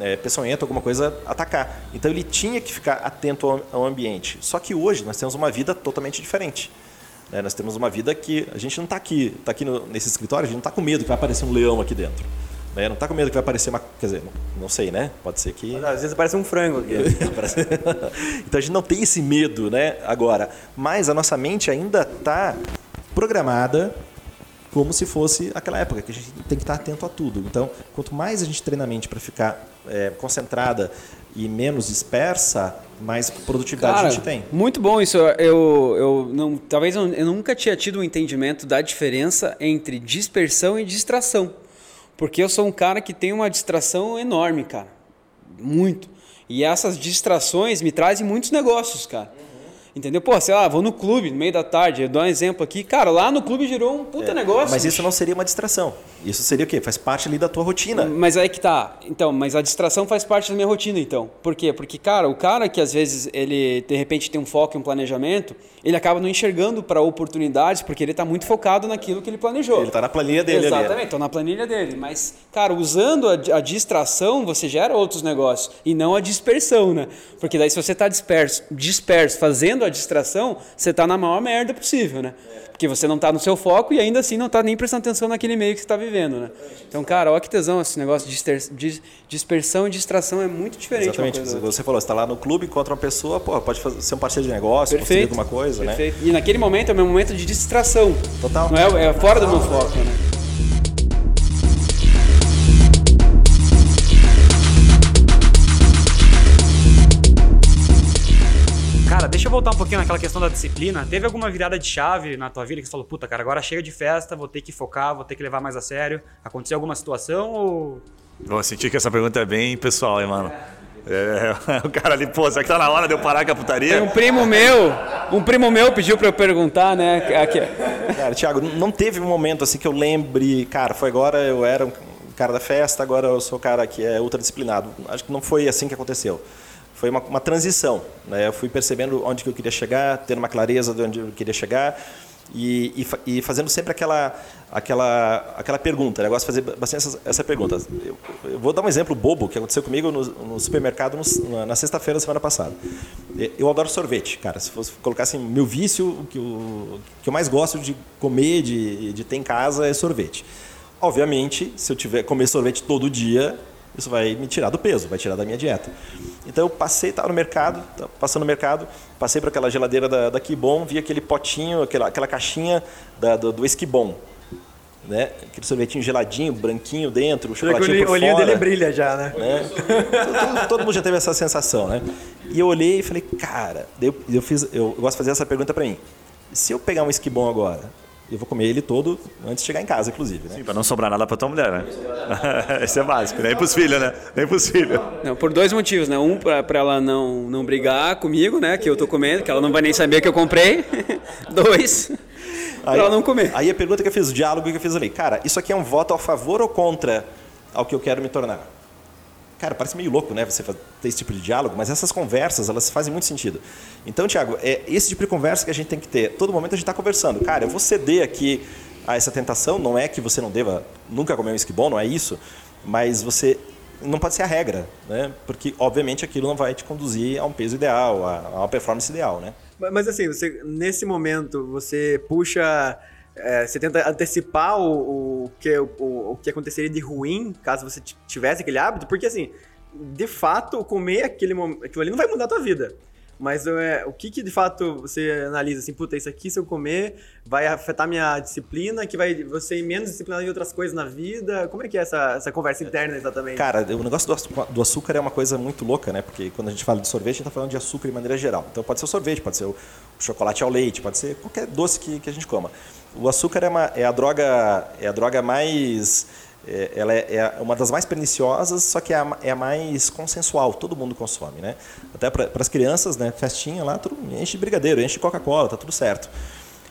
é, peçonhento, alguma coisa atacar. Então ele tinha que ficar atento ao, ao ambiente. Só que hoje nós temos uma vida totalmente diferente. Né? Nós temos uma vida que a gente não está aqui, está aqui no, nesse escritório, a gente não está com medo que vai aparecer um leão aqui dentro. Né? Não está com medo que vai aparecer uma. Quer dizer, não, não sei, né? Pode ser que. Às vezes aparece um frango aqui. então a gente não tem esse medo, né? Agora, mas a nossa mente ainda está programada como se fosse aquela época, que a gente tem que estar atento a tudo. Então, quanto mais a gente treina a mente para ficar é, concentrada e menos dispersa, mais produtividade Cara, a gente tem. Muito bom isso. Eu, eu não, talvez eu, eu nunca tinha tido um entendimento da diferença entre dispersão e distração. Porque eu sou um cara que tem uma distração enorme, cara. Muito. E essas distrações me trazem muitos negócios, cara. Entendeu? Pô, sei lá, vou no clube no meio da tarde, eu dou um exemplo aqui. Cara, lá no clube girou um puta negócio. Mas isso não seria uma distração. Isso seria o quê? Faz parte ali da tua rotina. Mas aí que tá. Então, mas a distração faz parte da minha rotina, então. Por quê? Porque, cara, o cara que às vezes ele de repente tem um foco e um planejamento, ele acaba não enxergando para oportunidades porque ele tá muito focado naquilo que ele planejou. Ele tá na planilha dele ali, né? Exatamente, tô na planilha dele. Mas, cara, usando a, a distração, você gera outros negócios e não a dispersão, né? Porque daí se você tá disperso, disperso fazendo a distração, você tá na maior merda possível, né? Porque você não tá no seu foco e ainda assim não tá nem prestando atenção naquele meio que você tá vivendo, né? Então, cara, olha que tesão esse negócio de dispersão e distração é muito diferente Exatamente. Você falou, você está lá no clube, encontra uma pessoa, pô, pode fazer, ser um parceiro de negócio, Perfeito. alguma coisa, né? Perfeito. E naquele momento é o meu momento de distração. Total. Não é, é fora do meu foco, né? Voltar um pouquinho naquela questão da disciplina. Teve alguma virada de chave na tua vida que você falou, puta, cara, agora chega de festa, vou ter que focar, vou ter que levar mais a sério? Aconteceu alguma situação ou. Vou sentir que essa pergunta é bem pessoal, hein, mano? É, o cara ali, pô, será que tá na hora de eu parar com a Tem putaria? um primo meu, um primo meu pediu pra eu perguntar, né? Aqui, Cara, Thiago, não teve um momento assim que eu lembre, cara, foi agora eu era um cara da festa, agora eu sou o cara que é ultradisciplinado. Acho que não foi assim que aconteceu. Foi uma, uma transição. Né? Eu fui percebendo onde que eu queria chegar, tendo uma clareza de onde eu queria chegar e, e, e fazendo sempre aquela, aquela, aquela pergunta. né? Eu gosto de fazer bastante essa, essa pergunta. Eu, eu vou dar um exemplo bobo que aconteceu comigo no, no supermercado no- na, na sexta-feira da semana passada. Eu adoro sorvete, cara. Se fosse colocar assim, meu vício, o que eu, que eu mais gosto de comer, de, de ter em casa é sorvete. Obviamente, se eu tiver comer sorvete todo dia, isso vai me tirar do peso, vai tirar da minha dieta. Então eu passei, estava no mercado, tava passando no mercado, passei por aquela geladeira da, da Kibon, vi aquele potinho, aquela, aquela caixinha da, do, do Esquibon. Né? Aquele sorvetinho geladinho, branquinho dentro, o O chocolatinho por olhinho fora dele brilha já, né? né? todo, todo mundo já teve essa sensação, né? E eu olhei e falei, cara, eu, eu fiz, eu gosto de fazer essa pergunta para mim. Se eu pegar um esquibom agora, eu vou comer ele todo antes de chegar em casa, inclusive, né? Sim, pra não sobrar nada pra tua mulher, né? Isso é básico, nem pros filhos, né? Nem pros filhos. Não, por dois motivos, né? Um, pra, pra ela não, não brigar comigo, né? Que eu tô comendo, que ela não vai nem saber que eu comprei. Dois, pra ela não comer. Aí a pergunta que eu fiz, o diálogo que eu fiz ali, cara, isso aqui é um voto a favor ou contra ao que eu quero me tornar? Cara, parece meio louco, né? Você ter esse tipo de diálogo, mas essas conversas, elas fazem muito sentido. Então, Tiago, é esse tipo de conversa que a gente tem que ter. Todo momento a gente está conversando. Cara, eu vou ceder aqui a essa tentação. Não é que você não deva nunca comer um esquibom, não é isso. Mas você não pode ser a regra, né? Porque, obviamente, aquilo não vai te conduzir a um peso ideal, a a uma performance ideal, né? Mas, mas assim, você, nesse momento, você puxa. É, você tenta antecipar o, o, que, o, o que aconteceria de ruim caso você tivesse aquele hábito, porque assim, de fato, comer aquele, aquilo ali não vai mudar a tua vida. Mas é, o que, que de fato você analisa assim, puta, isso aqui se eu comer vai afetar minha disciplina, que vai você menos disciplinado em outras coisas na vida? Como é que é essa, essa conversa interna exatamente? Cara, o negócio do do açúcar é uma coisa muito louca, né? Porque quando a gente fala de sorvete, a gente está falando de açúcar de maneira geral. Então pode ser o sorvete, pode ser o chocolate ao leite, pode ser qualquer doce que, que a gente coma. O açúcar é, uma, é a droga é a droga mais é, ela é, é uma das mais perniciosas, só que é a, é a mais consensual, todo mundo consome, né? Até para as crianças, né? Festinha lá, tudo, enche de brigadeiro, enche de Coca-Cola, tá tudo certo.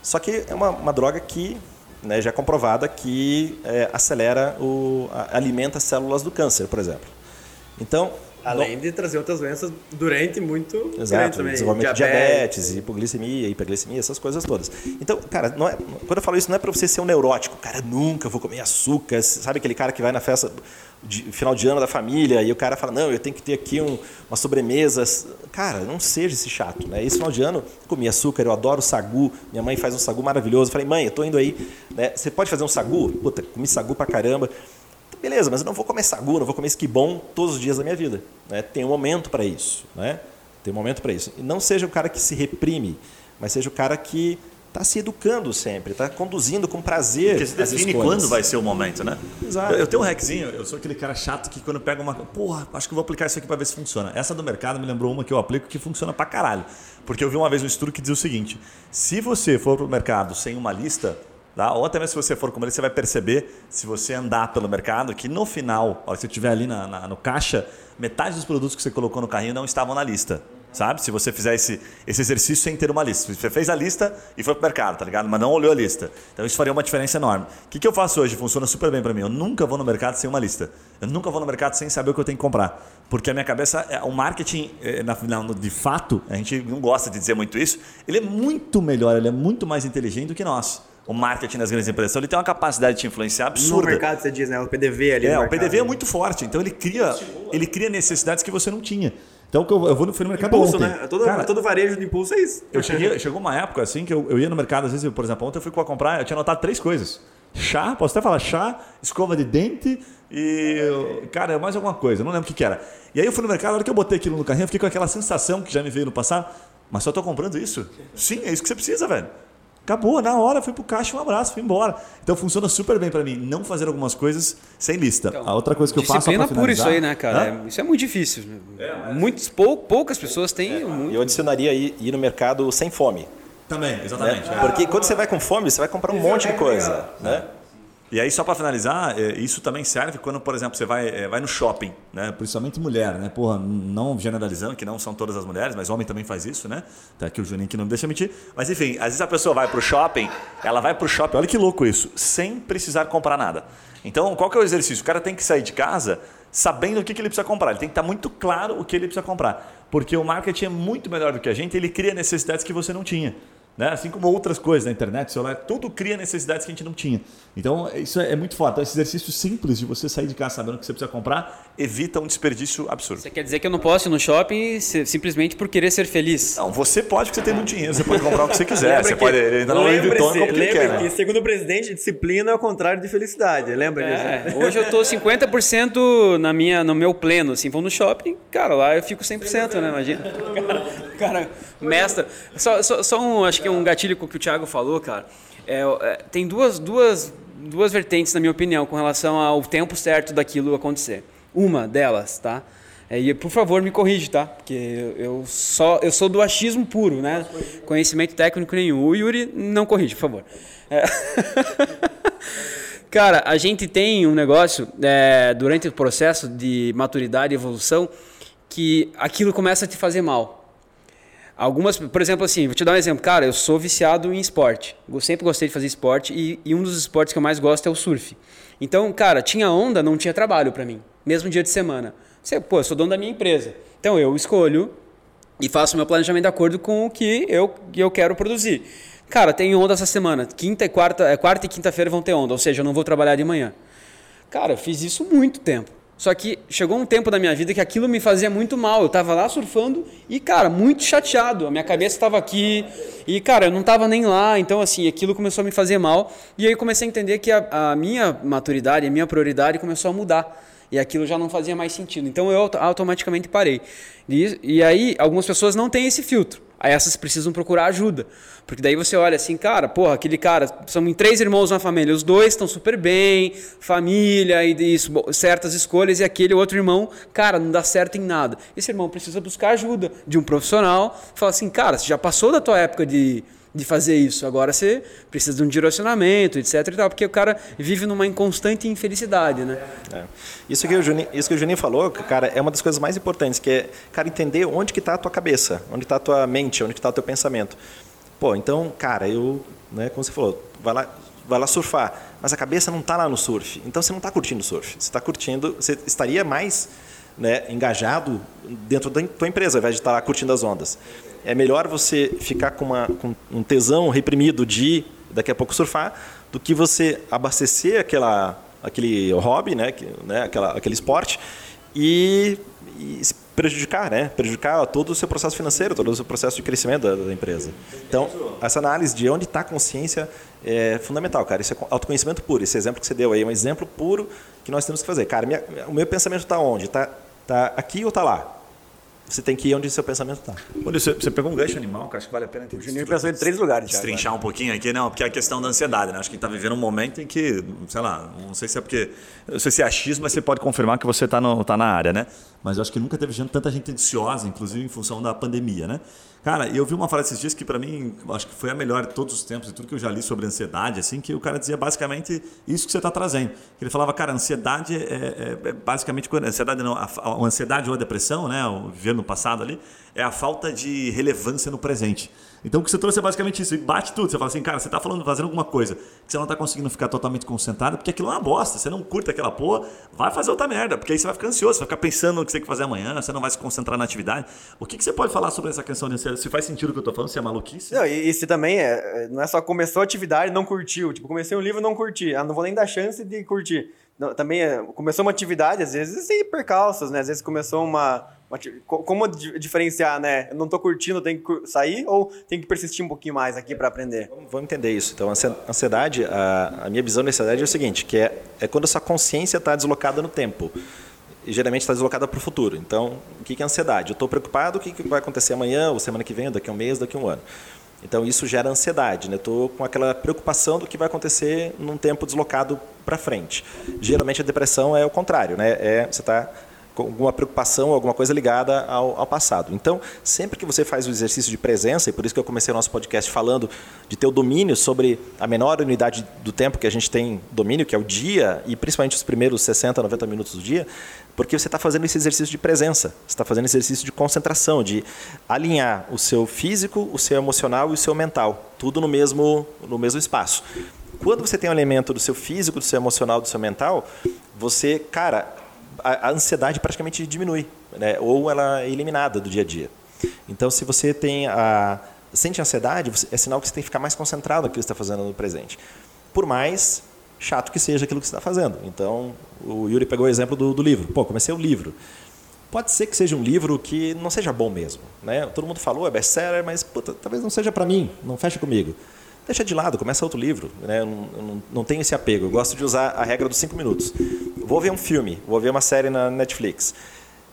Só que é uma, uma droga que né, já é comprovada que é, acelera, o, a- alimenta as células do câncer, por exemplo. Então, Além de trazer outras doenças durante muito Exato, também. desenvolvimento de diabetes, hipoglicemia, hiperglicemia, essas coisas todas. Então, cara, não é, quando eu falo isso, não é para você ser um neurótico. Cara, nunca vou comer açúcar. Sabe aquele cara que vai na festa de final de ano da família e o cara fala, não, eu tenho que ter aqui um, uma sobremesa. Cara, não seja esse chato. Né? Esse final de ano, comi açúcar, eu adoro sagu. Minha mãe faz um sagu maravilhoso. Eu falei, mãe, eu tô indo aí. Né? Você pode fazer um sagu? Puta, comi sagu pra caramba. Beleza, mas eu não vou comer sagu, não vou comer esquibom todos os dias da minha vida. Né? Tem um momento para isso. Né? Tem um momento para isso. E não seja o cara que se reprime, mas seja o cara que está se educando sempre, está conduzindo com prazer. Porque se define quando vai ser o momento, né? Exato. Eu, eu tenho um hackzinho, eu sou aquele cara chato que quando pega uma. Porra, acho que vou aplicar isso aqui para ver se funciona. Essa do mercado me lembrou uma que eu aplico que funciona pra caralho. Porque eu vi uma vez um estudo que diz o seguinte: se você for pro mercado sem uma lista, Tá? Ou até mesmo se você for como ele, você vai perceber, se você andar pelo mercado, que no final, se você estiver ali na, na, no caixa, metade dos produtos que você colocou no carrinho não estavam na lista. Sabe? Se você fizer esse, esse exercício sem ter uma lista. Você fez a lista e foi pro mercado, tá ligado? Mas não olhou a lista. Então isso faria uma diferença enorme. O que, que eu faço hoje? Funciona super bem para mim. Eu nunca vou no mercado sem uma lista. Eu nunca vou no mercado sem saber o que eu tenho que comprar. Porque a minha cabeça, é, o marketing, é, de fato, a gente não gosta de dizer muito isso, ele é muito melhor, ele é muito mais inteligente do que nós o marketing das grandes empresas. Então, ele tem uma capacidade de te influenciar absurda. No mercado, você diz, né? O PDV ali. É, o PDV é muito forte. Então, ele cria, ele cria necessidades que você não tinha. Então, eu vou no, fui no mercado impulso, ontem. né? Todo, Cara, todo varejo de impulso é isso. Eu cheguei, chegou uma época assim que eu, eu ia no mercado, às vezes, por exemplo, ontem eu fui comprar, eu tinha anotado três coisas. Chá, posso até falar chá, escova de dente e, cara, mais alguma coisa, não lembro o que, que era. E aí eu fui no mercado, na hora que eu botei aquilo no carrinho, eu fiquei com aquela sensação que já me veio no passado, mas só estou comprando isso? Sim, é isso que você precisa, velho. Acabou, na hora, fui pro caixa, um abraço, fui embora. Então funciona super bem para mim não fazer algumas coisas sem lista. Então, a outra coisa que eu faço Disciplina pura isso aí, né, cara? É, isso é muito difícil. É, Muitos, pou, poucas pessoas têm. É, muito... Eu adicionaria ir, ir no mercado sem fome. Também, exatamente. Né? Porque quando você vai com fome, você vai comprar um monte de coisa. Né? E aí, só para finalizar, é, isso também serve quando, por exemplo, você vai, é, vai no shopping, né? principalmente mulher, né? Porra, não generalizando, que não são todas as mulheres, mas homem também faz isso, né? Tá aqui o Juninho que não me deixa mentir. Mas enfim, às vezes a pessoa vai para o shopping, ela vai para o shopping, olha que louco isso, sem precisar comprar nada. Então, qual que é o exercício? O cara tem que sair de casa sabendo o que, que ele precisa comprar. Ele tem que estar muito claro o que ele precisa comprar. Porque o marketing é muito melhor do que a gente, ele cria necessidades que você não tinha. Né? Assim como outras coisas na internet, celular, tudo cria necessidades que a gente não tinha. Então, isso é, é muito forte. Então, esse exercício simples de você sair de casa sabendo o que você precisa comprar evita um desperdício absurdo. Você quer dizer que eu não posso ir no shopping simplesmente por querer ser feliz? Não, você pode porque você tem muito dinheiro, você pode comprar o que você quiser. você pode ainda não Vuitton como que quer. Né? que, segundo o presidente, disciplina é o contrário de felicidade. Lembra é, disso? Hoje eu estou 50% na minha, no meu pleno. Assim, vou no shopping, cara, lá eu fico 100%, né? Imagina. Cara, cara mestra. Só, só, só um, acho que um gatilho com o que o Thiago falou, cara. É, é, tem duas, duas, duas vertentes, na minha opinião, com relação ao tempo certo daquilo acontecer. Uma delas, tá? É, e por favor me corrige, tá? Porque eu, só eu sou do achismo puro, né? Conhecimento técnico nenhum. O Yuri não corrige, por favor. É. Cara, a gente tem um negócio é, durante o processo de maturidade e evolução que aquilo começa a te fazer mal. Algumas, por exemplo, assim, vou te dar um exemplo. Cara, eu sou viciado em esporte. Eu sempre gostei de fazer esporte e, e um dos esportes que eu mais gosto é o surf. Então, cara, tinha onda, não tinha trabalho para mim, mesmo dia de semana. Você, pô, eu sou dono da minha empresa. Então eu escolho e faço meu planejamento de acordo com o que eu, eu quero produzir. Cara, tem onda essa semana. Quinta e quarta, é, quarta e quinta-feira vão ter onda, ou seja, eu não vou trabalhar de manhã. Cara, eu fiz isso muito tempo. Só que chegou um tempo da minha vida que aquilo me fazia muito mal. Eu estava lá surfando e, cara, muito chateado. A minha cabeça estava aqui e, cara, eu não estava nem lá. Então, assim, aquilo começou a me fazer mal. E aí eu comecei a entender que a, a minha maturidade, a minha prioridade começou a mudar. E aquilo já não fazia mais sentido. Então eu automaticamente parei. E, e aí algumas pessoas não têm esse filtro. Aí essas precisam procurar ajuda. Porque daí você olha assim, cara, porra, aquele cara, são três irmãos na família, os dois estão super bem, família e isso, certas escolhas, e aquele outro irmão, cara, não dá certo em nada. Esse irmão precisa buscar ajuda de um profissional, fala assim, cara, você já passou da tua época de de fazer isso. Agora você precisa de um direcionamento, etc. E tal, porque o cara vive numa inconstante infelicidade, né? É. Isso, que o Juninho, isso que o Juninho falou, cara, é uma das coisas mais importantes, que é, cara, entender onde que está a tua cabeça, onde está a tua mente, onde está o teu pensamento. Pô, então, cara, eu, né, como você falou, vai lá, vai lá surfar, mas a cabeça não está lá no surf. Então você não está curtindo o surf. Você está curtindo, você estaria mais né, engajado dentro da tua empresa, ao invés de estar lá curtindo as ondas. É melhor você ficar com, uma, com um tesão reprimido de daqui a pouco surfar, do que você abastecer aquela, aquele hobby, né, que, né, aquela, aquele esporte, e, e prejudicar, né? Prejudicar todo o seu processo financeiro, todo o seu processo de crescimento da, da empresa. Então, essa análise de onde está a consciência é fundamental, cara. Isso é autoconhecimento puro. Esse exemplo que você deu aí é um exemplo puro que nós temos que fazer. Cara, minha, o meu pensamento está onde? Está tá aqui ou está lá? Você tem que ir onde o seu pensamento está. Você, você pegou um gancho animal, que acho que vale a pena ter. O Juninho pensou em três lugares. Destrinchar um pouquinho aqui, não, porque é a questão da ansiedade, né? Acho que a gente está vivendo um momento em que, sei lá, não sei se é porque. Não sei se é achismo, mas você pode confirmar que você está tá na área, né? Mas eu acho que nunca teve tanta gente ansiosa, inclusive em função da pandemia, né? Cara, eu vi uma frase esses dias que para mim, acho que foi a melhor de todos os tempos, e tudo que eu já li sobre ansiedade, assim, que o cara dizia basicamente isso que você está trazendo. Ele falava, cara, ansiedade é, é, é basicamente, ansiedade não, a, a, ansiedade ou a depressão, né, o viver no passado ali, é a falta de relevância no presente. Então o que você trouxe é basicamente isso, e bate tudo. Você fala assim, cara, você está falando, fazendo alguma coisa que você não está conseguindo ficar totalmente concentrado, porque aquilo é uma bosta. Você não curta aquela porra, vai fazer outra merda, porque aí você vai ficar ansioso, você vai ficar pensando no que você tem que fazer amanhã, você não vai se concentrar na atividade. O que, que você pode falar sobre essa questão de ansiedade? Se faz sentido o que eu estou falando, se é maluquice? Não, e, e se também é, não é só começou a atividade e não curtiu. Tipo, comecei um livro e não curti. Ah, não vou nem dar chance de curtir. Não, também é, começou uma atividade, às vezes tem percalços, né? Às vezes começou uma, como diferenciar, né? Eu não estou curtindo, tem que sair ou tem que persistir um pouquinho mais aqui para aprender? Vamos, entender isso. Então, a ansiedade, a, a minha visão da ansiedade é o seguinte, que é, é quando a sua consciência está deslocada no tempo. E geralmente está deslocada para o futuro. Então, o que é ansiedade? Eu estou preocupado, o que vai acontecer amanhã, ou semana que vem, daqui a um mês, daqui a um ano. Então, isso gera ansiedade. Né? Estou com aquela preocupação do que vai acontecer num tempo deslocado para frente. Geralmente, a depressão é o contrário. Né? É, você está alguma preocupação, alguma coisa ligada ao, ao, passado. Então, sempre que você faz o exercício de presença, e por isso que eu comecei o nosso podcast falando de ter o domínio sobre a menor unidade do tempo que a gente tem domínio, que é o dia, e principalmente os primeiros 60, 90 minutos do dia, porque você está fazendo esse exercício de presença, você está fazendo esse exercício de concentração, de alinhar o seu físico, o seu emocional e o seu mental, tudo no mesmo, no mesmo espaço. Quando você tem um elemento do seu físico, do seu emocional, do seu mental, você, cara, a, a ansiedade praticamente diminui, né? ou ela é eliminada do dia a dia. Então, se você tem a sente ansiedade, é sinal que você tem que ficar mais concentrado naquilo que está fazendo no presente. Por mais chato que seja aquilo que você está fazendo. Então, o Yuri pegou o exemplo do, do livro. Pô, comecei o livro. Pode ser que seja um livro que não seja bom mesmo. Né? Todo mundo falou, é best-seller, mas puta, talvez não seja para mim, não fecha comigo. Deixa de lado, começa outro livro. Né? Eu não, eu não, tenho esse apego. Eu gosto de usar a regra dos cinco minutos. Vou ver um filme, vou ver uma série na Netflix.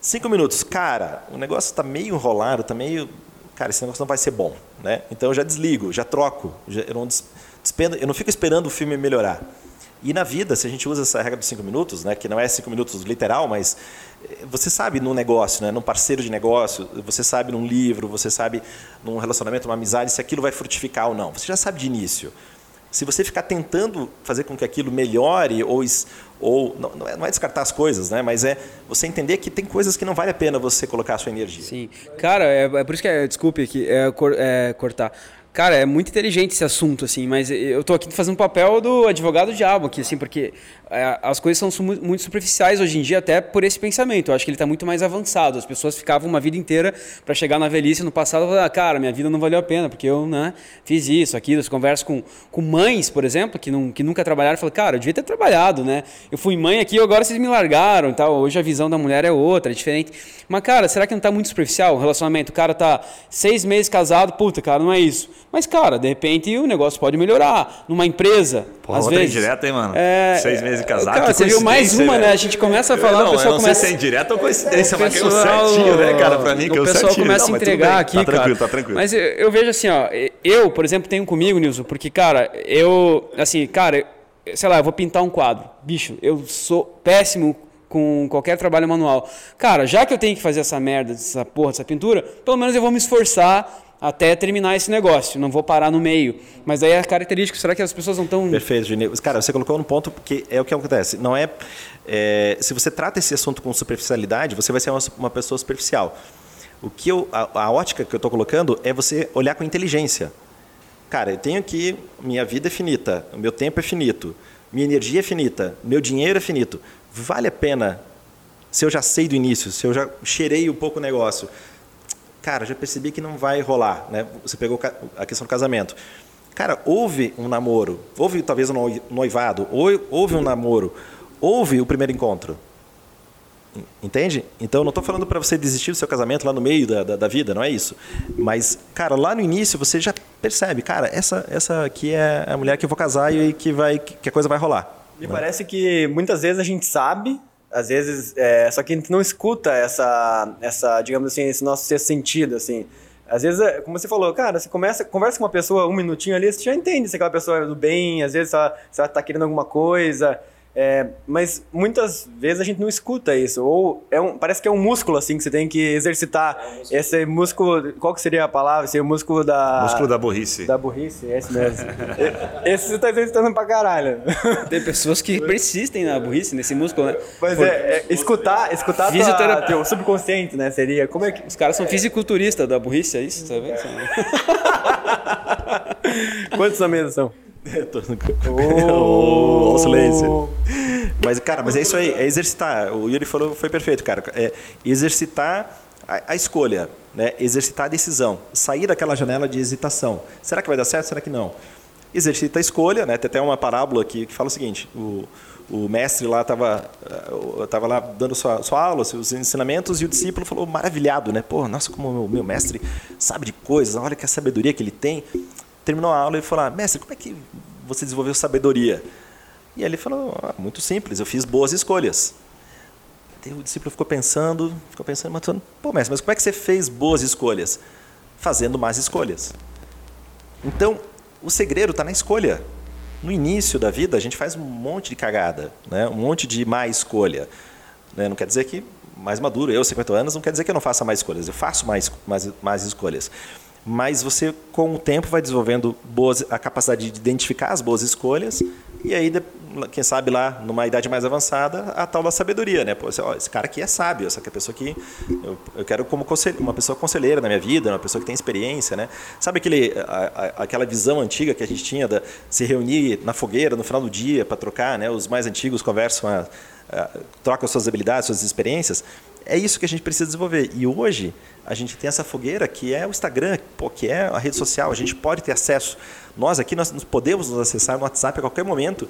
Cinco minutos, cara, o negócio está meio enrolado, está meio. Cara, esse negócio não vai ser bom. Né? Então eu já desligo, já troco. Já, eu, não despendo, eu não fico esperando o filme melhorar. E na vida, se a gente usa essa regra dos cinco minutos, né, que não é cinco minutos literal, mas eh, você sabe no negócio, né, num parceiro de negócio, você sabe num livro, você sabe num relacionamento, numa amizade, se aquilo vai frutificar ou não. Você já sabe de início. Se você ficar tentando fazer com que aquilo melhore ou, ou não, não, é, não é descartar as coisas, né? Mas é você entender que tem coisas que não vale a pena você colocar a sua energia. Sim, cara, é, é por isso que é, desculpe aqui, é, é cortar. Cara, é muito inteligente esse assunto, assim, mas eu tô aqui fazendo o papel do advogado diabo aqui, assim, porque é, as coisas são muito superficiais hoje em dia, até por esse pensamento. Eu acho que ele está muito mais avançado. As pessoas ficavam uma vida inteira para chegar na velhice no passado e falar, ah, cara, minha vida não valeu a pena, porque eu né, fiz isso, aquilo. Eu converso com, com mães, por exemplo, que, não, que nunca trabalharam, falam, cara, eu devia ter trabalhado, né? Eu fui mãe aqui, agora vocês me largaram e tal. Hoje a visão da mulher é outra, é diferente. Mas, cara, será que não está muito superficial o relacionamento? O cara tá seis meses casado, puta, cara, não é isso. Mas, cara, de repente o negócio pode melhorar. Numa empresa, Porra, às vezes. indireta, hein, mano? É, Seis meses de casado. Cara, você viu mais uma, né? A gente começa a falar, não, o pessoal eu não começa. sei se é indireta ou coincidência, mas caiu certinho, né, cara? Pra mim, que O pessoal certinho. começa não, a entregar aqui, tá cara. Tranquilo, tá tranquilo. Mas eu, eu, vejo assim, ó. Eu, por exemplo, tenho comigo, Nilson, porque, cara, eu. Assim, cara, sei lá, eu vou pintar um quadro. Bicho, eu sou péssimo com qualquer trabalho manual. Cara, já que eu tenho que fazer essa merda, essa porra, essa pintura, pelo menos eu vou me esforçar até terminar esse negócio, não vou parar no meio. Mas aí é característico, será que as pessoas não estão. Perfeito, Juninho. Cara, você colocou no ponto porque é o que acontece. Não é, é se você trata esse assunto com superficialidade, você vai ser uma, uma pessoa superficial. O que eu, a, a ótica que eu estou colocando é você olhar com inteligência. Cara, eu tenho que. Minha vida é finita, o meu tempo é finito, minha energia é finita, meu dinheiro é finito. Vale a pena se eu já sei do início, se eu já cheirei um pouco o negócio, cara, já percebi que não vai rolar, né? Você pegou a questão do casamento. Cara, houve um namoro, houve talvez um noivado, houve um namoro, houve o primeiro encontro. Entende? Então, não estou falando para você desistir do seu casamento lá no meio da, da, da, vida, não é isso. Mas, cara, lá no início você já percebe, cara, essa, essa aqui é a mulher que eu vou casar e que, vai, que a coisa vai rolar. Me né? parece que muitas vezes a gente sabe, às vezes, é, só que a gente não escuta essa, essa digamos assim, esse nosso sentido, assim. Às vezes, é, como você falou, cara, você começa, conversa com uma pessoa um minutinho ali, você já entende se aquela pessoa é do bem, às vezes ela, se ela tá querendo alguma coisa. É, mas muitas vezes a gente não escuta isso. Ou é um, parece que é um músculo assim que você tem que exercitar. É um músculo. Esse músculo. Qual que seria a palavra? Seria o músculo da. Músculo da burrice. Da burrice, é esse mesmo. esse você tá exercitando pra caralho. Tem pessoas que persistem na burrice, nesse músculo, né? Mas é, é, escutar, escutar tua, teu subconsciente, né? Seria. Como é que. Os caras são fisiculturistas da burrice, é isso? Tá vendo? Quantos na mesa são? oh, o silêncio. Mas, cara, mas é isso aí, é exercitar. O Yuri falou, foi perfeito, cara. É exercitar a, a, escolha, né? exercitar a decisão, sair daquela janela de hesitação. Será que vai dar certo? Será que não? Exercita a escolha, né? Tem até uma parábola aqui que fala o seguinte: o, o mestre lá estava tava lá dando sua, sua aula, seus ensinamentos, e o discípulo falou maravilhado, né? Pô, nossa, como o meu, meu mestre sabe de coisas, olha que a sabedoria que ele tem terminou a aula e falou: ah, Mestre, como é que você desenvolveu sabedoria? E ele falou: ah, Muito simples, eu fiz boas escolhas. O discípulo ficou pensando, ficou pensando, matando: Pô, mestre, mas como é que você fez boas escolhas? Fazendo más escolhas. Então, o segredo está na escolha. No início da vida, a gente faz um monte de cagada, né? um monte de má escolha. Né? Não quer dizer que mais maduro, eu, 50 anos, não quer dizer que eu não faça mais escolhas. Eu faço mais, mais, mais escolhas mas você com o tempo vai desenvolvendo boas, a capacidade de identificar as boas escolhas e aí quem sabe lá numa idade mais avançada a tal da sabedoria né? Pô, ó, esse cara aqui é sábio essa é pessoa que eu, eu quero como uma pessoa conselheira na minha vida uma pessoa que tem experiência né? Sabe aquele a, a, aquela visão antiga que a gente tinha de se reunir na fogueira no final do dia para trocar né? Os mais antigos conversam a, trocam suas habilidades suas experiências é isso que a gente precisa desenvolver. E hoje a gente tem essa fogueira que é o Instagram, que é a rede social. A gente pode ter acesso. Nós aqui nós podemos nos acessar no WhatsApp a qualquer momento.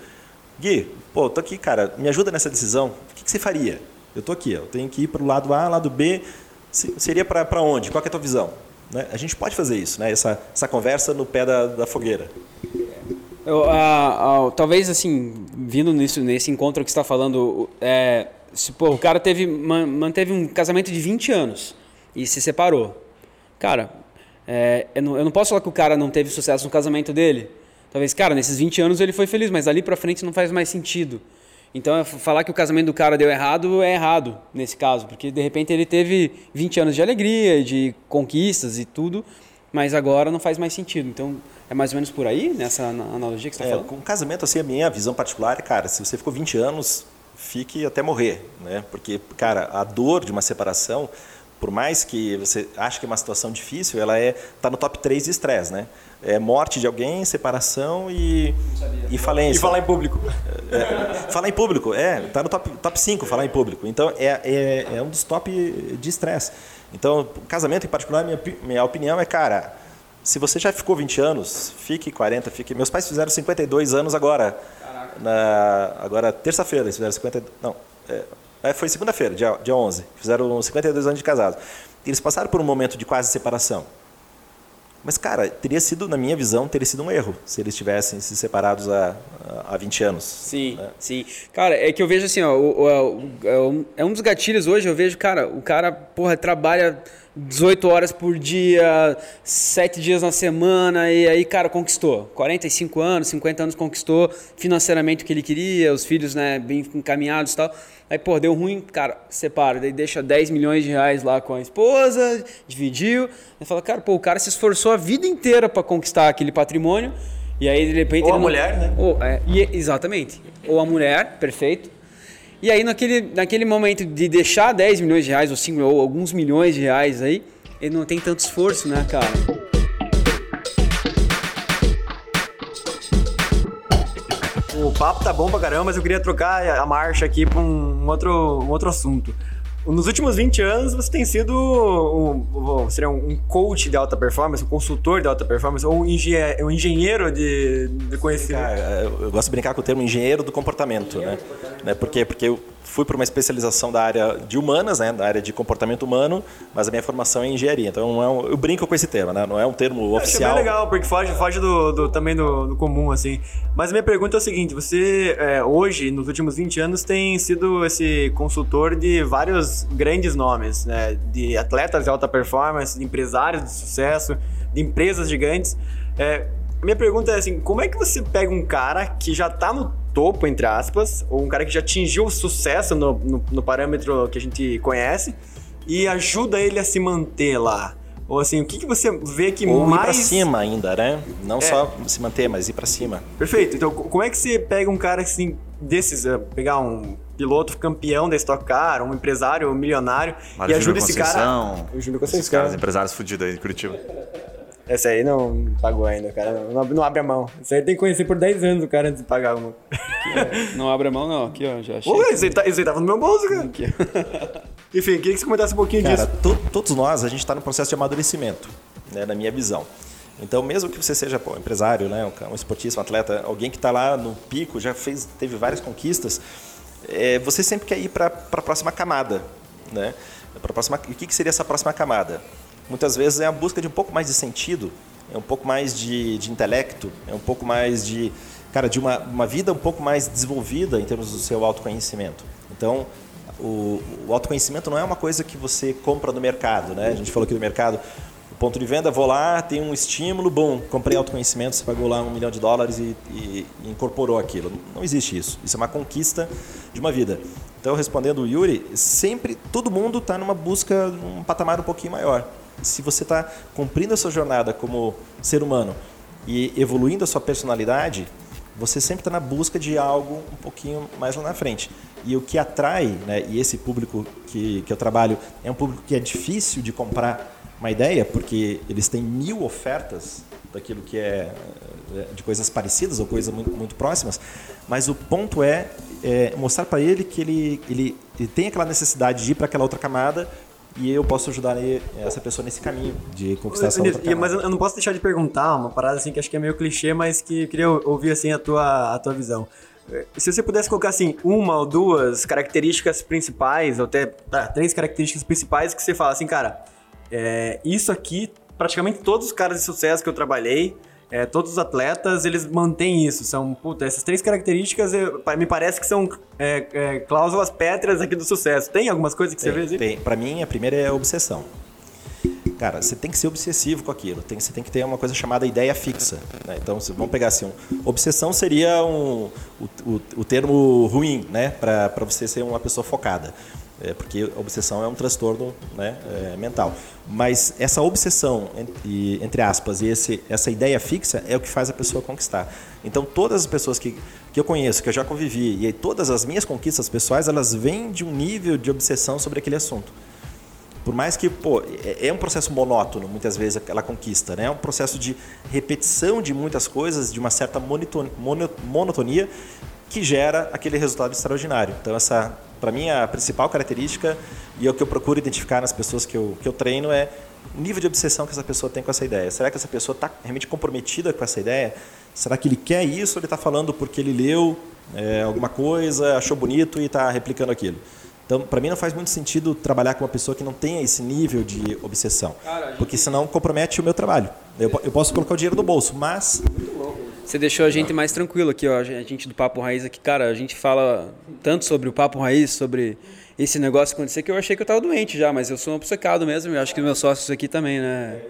Gui, pô, tô aqui, cara, me ajuda nessa decisão. O que, que você faria? Eu tô aqui, eu tenho que ir para o lado A, lado B. Seria para onde? Qual é a tua visão? Né? A gente pode fazer isso, né? essa, essa conversa no pé da, da fogueira. Eu, uh, uh, talvez assim, vindo nisso, nesse encontro que está falando, é, se, pô, o cara teve, manteve um casamento de 20 anos e se separou. Cara, é, eu, não, eu, não, posso falar que o cara não teve sucesso no casamento dele. Talvez, cara, nesses 20 anos ele foi feliz, mas ali pra frente não faz mais sentido. Então, falar que o casamento do cara deu errado é errado nesse caso, porque de repente ele teve 20 anos de alegria, de conquistas e tudo, mas agora não faz mais sentido. Então, é mais ou menos por aí, nessa analogia que você está é, falando? Com casamento, assim, a minha visão particular é, cara, se você ficou 20 anos fique até morrer, né? Porque, cara, a dor de uma separação, por mais que você ache que é uma situação difícil, ela é tá no top 3 de estresse, né? É morte de alguém, separação e, e falência. E falar em público. É, falar em público, é, tá no top, top 5 falar em público. Então, é, é, é um dos top de estresse. Então, casamento em particular, minha, minha opinião é, cara, se você já ficou 20 anos, fique 40, fique. Meus pais fizeram 52 anos agora na, agora, terça-feira, eles fizeram 50. Não, é, é, foi segunda-feira, dia, dia 11. Fizeram 52 anos de casados. Eles passaram por um momento de quase separação. Mas, cara, teria sido, na minha visão, teria sido um erro se eles tivessem se separados há, há 20 anos. Sim, né? sim. Cara, é que eu vejo assim, ó, o, o, o, é um dos gatilhos hoje, eu vejo, cara, o cara, porra, trabalha 18 horas por dia, 7 dias na semana, e aí, cara, conquistou. 45 anos, 50 anos conquistou financeiramente o que ele queria, os filhos, né, bem encaminhados e tal. Aí, pô, deu ruim, cara, separa, daí deixa 10 milhões de reais lá com a esposa, dividiu. Aí fala, cara, pô, o cara se esforçou a vida inteira para conquistar aquele patrimônio, e aí, de repente. Ou a mulher, né? Ou, é, e, exatamente. Ou a mulher, perfeito e aí, naquele, naquele momento de deixar 10 milhões de reais, ou 5 ou alguns milhões de reais aí, ele não tem tanto esforço, né, cara? o papo tá bom pra caramba, mas eu queria trocar a marcha aqui pra um outro, um outro assunto. Nos últimos 20 anos, você tem sido um, seria um coach de alta performance, um consultor de alta performance, ou um, engenheiro, um engenheiro de, de conhecimento. eu gosto de brincar com o termo engenheiro do comportamento, né? Né? Por quê? Porque eu fui para uma especialização da área de humanas, né, da área de comportamento humano, mas a minha formação é em engenharia. Então é um, eu brinco com esse termo, né? Não é um termo oficial. É bem legal, porque foge, foge do, do também do, do, comum, assim. Mas a minha pergunta é o seguinte: você é, hoje, nos últimos 20 anos, tem sido esse consultor de vários grandes nomes, né? De atletas de alta performance, de empresários de sucesso, de empresas gigantes. É, minha pergunta é assim, como é que você pega um cara que já está no topo, entre aspas, ou um cara que já atingiu o sucesso no, no, no, parâmetro que a gente conhece e ajuda ele a se manter lá? Ou assim, o que, que você vê que ou mais... ir pra cima ainda, né? Não é. só se manter, mas ir para cima. Perfeito. Então, como é que você pega um cara assim, desses, eh, pegar um piloto campeão da Stock Car, um empresário milionário, Mário e ajuda esse cara... O Júlio Conceição. Esses caras, empresários fudidos aí de Curitiba. Essa aí não pagou ainda, cara. Não, não, abre a mão. Isso aí tem que conhecer por 10 anos o cara antes de pagar uma. Aqui, não abre a mão, não. Aqui, ó. Já achei. Pô, esse aí, tá, esse aí tava no meu bolso, cara. Aqui. Enfim, queria que você comentasse um pouquinho cara, disso. To, todos nós, a gente está no processo de amadurecimento, né, na minha visão. Então, mesmo que você seja pô, um empresário, né, um, um esportista, um atleta, alguém que está lá no pico, já fez, teve várias conquistas, é, você sempre quer ir para a próxima camada. Né? Pra próxima, e o que, que seria essa próxima camada? Muitas vezes é a busca de um pouco mais de sentido, é um pouco mais de, de intelecto, é um pouco mais de, cara, de uma, uma vida um pouco mais desenvolvida em termos do seu autoconhecimento. Então, o, o autoconhecimento não é uma coisa que você compra no mercado, né? A gente falou aqui do mercado, o ponto de venda, vou lá, tem um estímulo, bom, comprei autoconhecimento, você pagou lá um milhão de dólares e, e, e incorporou aquilo. Não existe isso. Isso é uma conquista de uma vida. Então, respondendo o Yuri, sempre todo mundo está numa busca, um patamar um pouquinho maior se você está cumprindo a sua jornada como ser humano e evoluindo a sua personalidade, você sempre está na busca de algo um pouquinho mais lá na frente. E o que atrai, né, e esse público que, que eu trabalho, é um público que é difícil de comprar uma ideia, porque eles têm mil ofertas daquilo que é, é de coisas parecidas ou coisas muito, muito próximas, mas o ponto é, é mostrar para ele que ele, ele, ele tem aquela necessidade de ir para aquela outra camada e eu posso ajudar essa pessoa nesse caminho de conquistar essa outra camada. Mas eu não posso deixar de perguntar uma parada assim que acho que é meio clichê, mas que eu queria ouvir assim a tua, a tua visão. Se você pudesse colocar assim uma ou duas características principais, ou até tá, três características principais que você fala assim, cara, é, isso aqui praticamente todos os caras de sucesso que eu trabalhei é, todos os atletas, eles mantêm isso. São, puta, essas três características eu, me parece que são é, é, cláusulas pétreas aqui do sucesso. Tem algumas coisas que tem, você vê? Assim? Tem. Pra mim, a primeira é a obsessão. Cara, você tem que ser obsessivo com aquilo. Tem, você tem que ter uma coisa chamada ideia fixa. Né? Então, vamos pegar assim, um, obsessão seria um, o, o, o termo ruim, né? Para você ser uma pessoa focada é, porque obsessão é um transtorno né, é, mental. Mas essa obsessão, entre, entre aspas, e esse, essa ideia fixa é o que faz a pessoa conquistar. Então, todas as pessoas que, que eu conheço, que eu já convivi, e todas as minhas conquistas pessoais, elas vêm de um nível de obsessão sobre aquele assunto. Por mais que, pô, é, é um processo monótono, muitas vezes, aquela conquista, né? É um processo de repetição de muitas coisas, de uma certa monotonia, que gera aquele resultado extraordinário. Então, essa para mim, a principal característica e é o que eu procuro identificar nas pessoas que eu, que eu treino é o nível de obsessão que essa pessoa tem com essa ideia. Será que essa pessoa está realmente comprometida com essa ideia? Será que ele quer isso ou ele está falando porque ele leu é, alguma coisa, achou bonito e está replicando aquilo? Então, para mim, não faz muito sentido trabalhar com uma pessoa que não tenha esse nível de obsessão, porque senão compromete o meu trabalho. Eu, eu posso colocar o dinheiro no bolso, mas você deixou a gente mais tranquilo aqui, ó. A gente do Papo Raiz aqui, cara, a gente fala tanto sobre o Papo Raiz, sobre esse negócio acontecer, que eu achei que eu tava doente já, mas eu sou um obcecado mesmo, e acho que meus sócios aqui também, né?